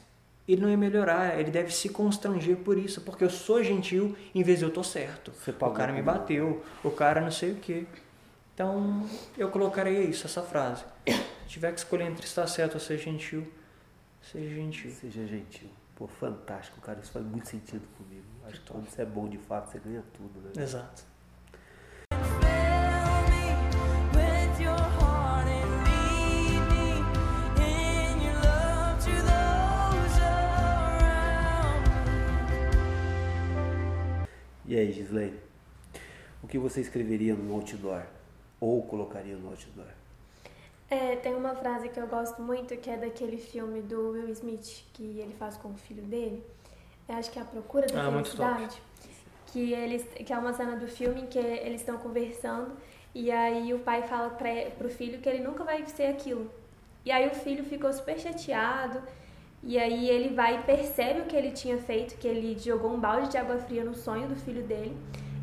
Ele não ia melhorar, ele deve se constranger por isso, porque eu sou gentil em vez de eu tô certo. O cara me bateu, o cara não sei o que. Então eu colocaria isso, essa frase. Se tiver que escolher entre estar certo ou ser gentil, seja gentil. Seja gentil. Pô, fantástico, cara. Isso faz muito sentido comigo. Acho que quando você é bom de fato, você ganha tudo, né? Exato. E aí, Gislaine? O que você escreveria no outdoor? Ou colocaria no outdoor? É, tem uma frase que eu gosto muito, que é daquele filme do Will Smith, que ele faz com o filho dele. Eu acho que é A Procura da Ah, Felicidade. que eles que é uma cena do filme em que eles estão conversando e aí o pai fala pra, pro filho que ele nunca vai ser aquilo. E aí o filho ficou super chateado e aí ele vai e percebe o que ele tinha feito, que ele jogou um balde de água fria no sonho do filho dele.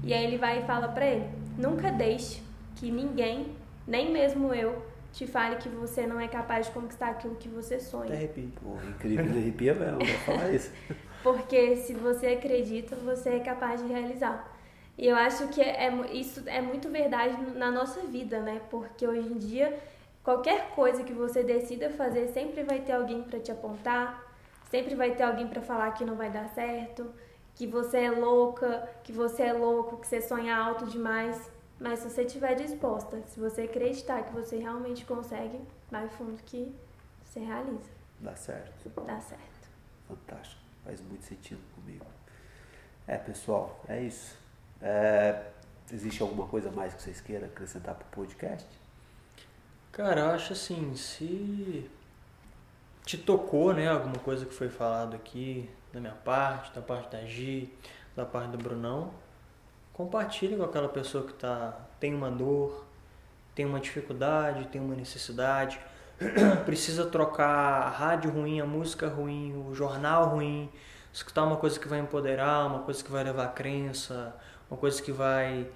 E aí ele vai e fala pra ele: "Nunca deixe que ninguém, nem mesmo eu, te fale que você não é capaz de conquistar aquilo que você sonha. arrepio. Porra, incrível, arrepia mesmo, vou falar isso. Porque se você acredita, você é capaz de realizar. E eu acho que é, mu- isso é muito verdade na nossa vida, né? Porque hoje em dia, qualquer coisa que você decida fazer, sempre vai ter alguém para te apontar, sempre vai ter alguém para falar que não vai dar certo, que você é louca, que você é louco, que você sonha alto demais. Mas se você estiver disposta, se você acreditar que você realmente consegue, vai fundo que você realiza. Dá certo. Dá certo. Fantástico. Faz muito sentido comigo. É, pessoal, é isso. É, existe alguma coisa mais que vocês queiram acrescentar pro podcast? Cara, acho assim, se te tocou, né, alguma coisa que foi falado aqui, da minha parte, da parte da Gi, da parte do Brunão, compartilhe com aquela pessoa que tá, tem uma dor, tem uma dificuldade, tem uma necessidade, precisa trocar a rádio ruim, a música ruim, o jornal ruim, escutar uma coisa que vai empoderar, uma coisa que vai levar a crença, uma coisa que vai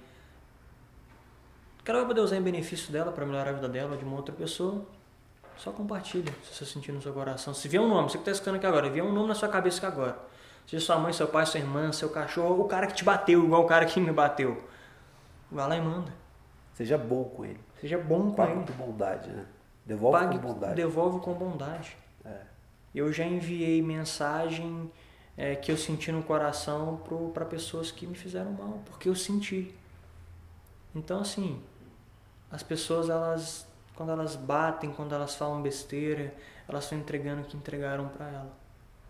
que ela vai poder usar em benefício dela para melhorar a vida dela ou de uma outra pessoa, só compartilha se você sentir no seu coração. Se vier um nome, você que está escutando aqui agora, vier um nome na sua cabeça aqui agora, seja sua mãe, seu pai, sua irmã, seu cachorro, o cara que te bateu, igual o cara que me bateu, vai lá e manda. Seja bom com ele. Seja bom com Pague ele. com bondade, né? Devolve Pague, com bondade. devolve com bondade. É. Eu já enviei mensagem é, que eu senti no coração para pessoas que me fizeram mal, porque eu senti. Então, assim, as pessoas, elas, quando elas batem, quando elas falam besteira, elas estão entregando o que entregaram para ela.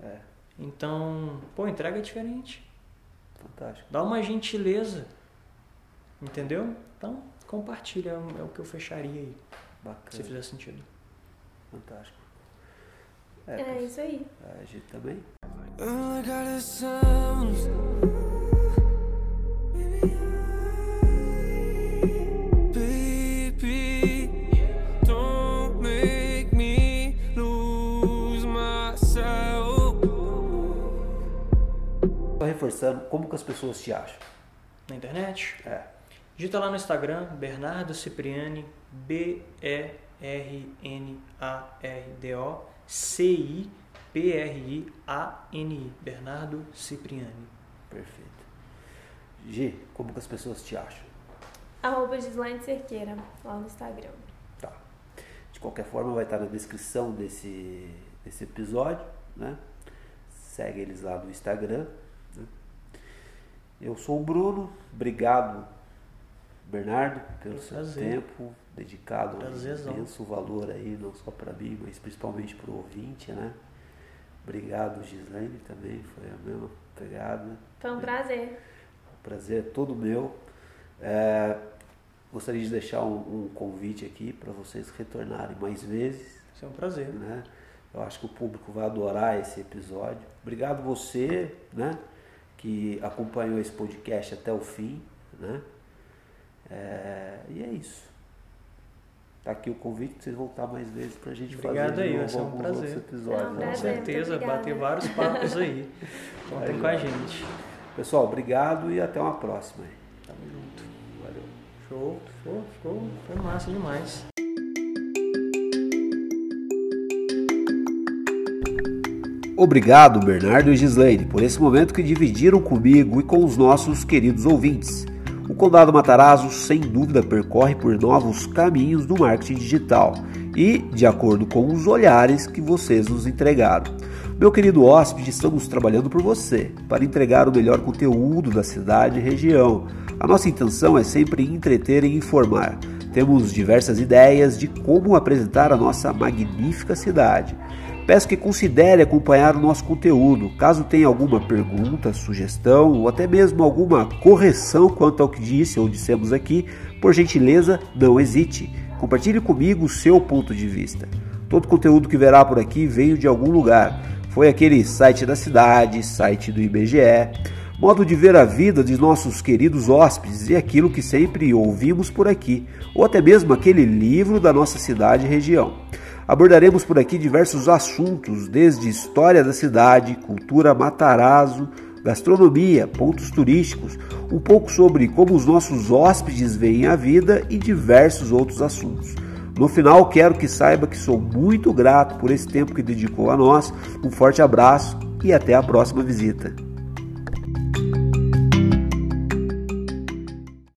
É, Então, pô, entrega diferente. fantástico. Dá uma gentileza. Entendeu? Então, compartilha, é o- é que eu fecharia aí, se Bacana. fizer sentido. Fantástico. É, É, isso aí. a gente também. All reforçando, como que as pessoas te acham? Na internet, É, Digita lá no Instagram, Bernardo Cipriani, B-E-R-N-A-R-D-O, C-I-P-R-I-A-N-I, Bernardo Cipriani. perfeito. Gi, como que as pessoas te acham? Arroba Gislaine Cerqueira, lá no Instagram. Tá. De qualquer forma, vai estar na descrição desse, desse episódio, né? Segue eles lá no Instagram. Eu sou o Bruno, obrigado, Bernardo, pelo seu Prazer. tempo dedicado, um Prazerzão. imenso valor aí, não só para mim, mas principalmente para o ouvinte, né? Obrigado, Gislaine, também, foi a mesma pegada. Foi um prazer. O prazer é todo meu. É, gostaria de deixar um, um convite aqui para vocês retornarem mais vezes. Isso é um prazer. Né? Eu acho que o público vai adorar esse episódio. Obrigado você, né, que acompanhou esse podcast até o fim, né? É, e é isso. Tá aqui o convite para vocês voltar mais vezes para a gente Obrigado fazer de aí, novo vai ser um alguns prazer. outros episódios. Não, né? Com prazer. muito certeza, bater vários papos aí. Contem com a gente. Pessoal, obrigado e até uma próxima. Tamo junto. Valeu. Show, ficou, ficou, foi massa demais. Obrigado, Bernardo e Gislaine, por esse momento que dividiram comigo e com os nossos queridos ouvintes. O Condado Matarazzo, sem dúvida, percorre por novos caminhos do marketing digital e de acordo com os olhares que vocês nos entregaram. Meu querido hóspede, estamos trabalhando por você para entregar o melhor conteúdo da cidade e região. A nossa intenção é sempre entreter e informar. Temos diversas ideias de como apresentar a nossa magnífica cidade. Peço que considere acompanhar o nosso conteúdo. Caso tenha alguma pergunta, sugestão ou até mesmo alguma correção quanto ao que disse ou dissemos aqui, por gentileza, não hesite. Compartilhe comigo o seu ponto de vista. Todo conteúdo que verá por aqui veio de algum lugar. Foi aquele site da cidade, site do IBGE, modo de ver a vida de nossos queridos hóspedes e aquilo que sempre ouvimos por aqui, ou até mesmo aquele livro da nossa cidade e região. Abordaremos por aqui diversos assuntos, desde história da cidade, cultura Matarazzo, gastronomia, pontos turísticos, um pouco sobre como os nossos hóspedes veem a vida e diversos outros assuntos. No final, quero que saiba que sou muito grato por esse tempo que dedicou a nós. Um forte abraço e até a próxima visita.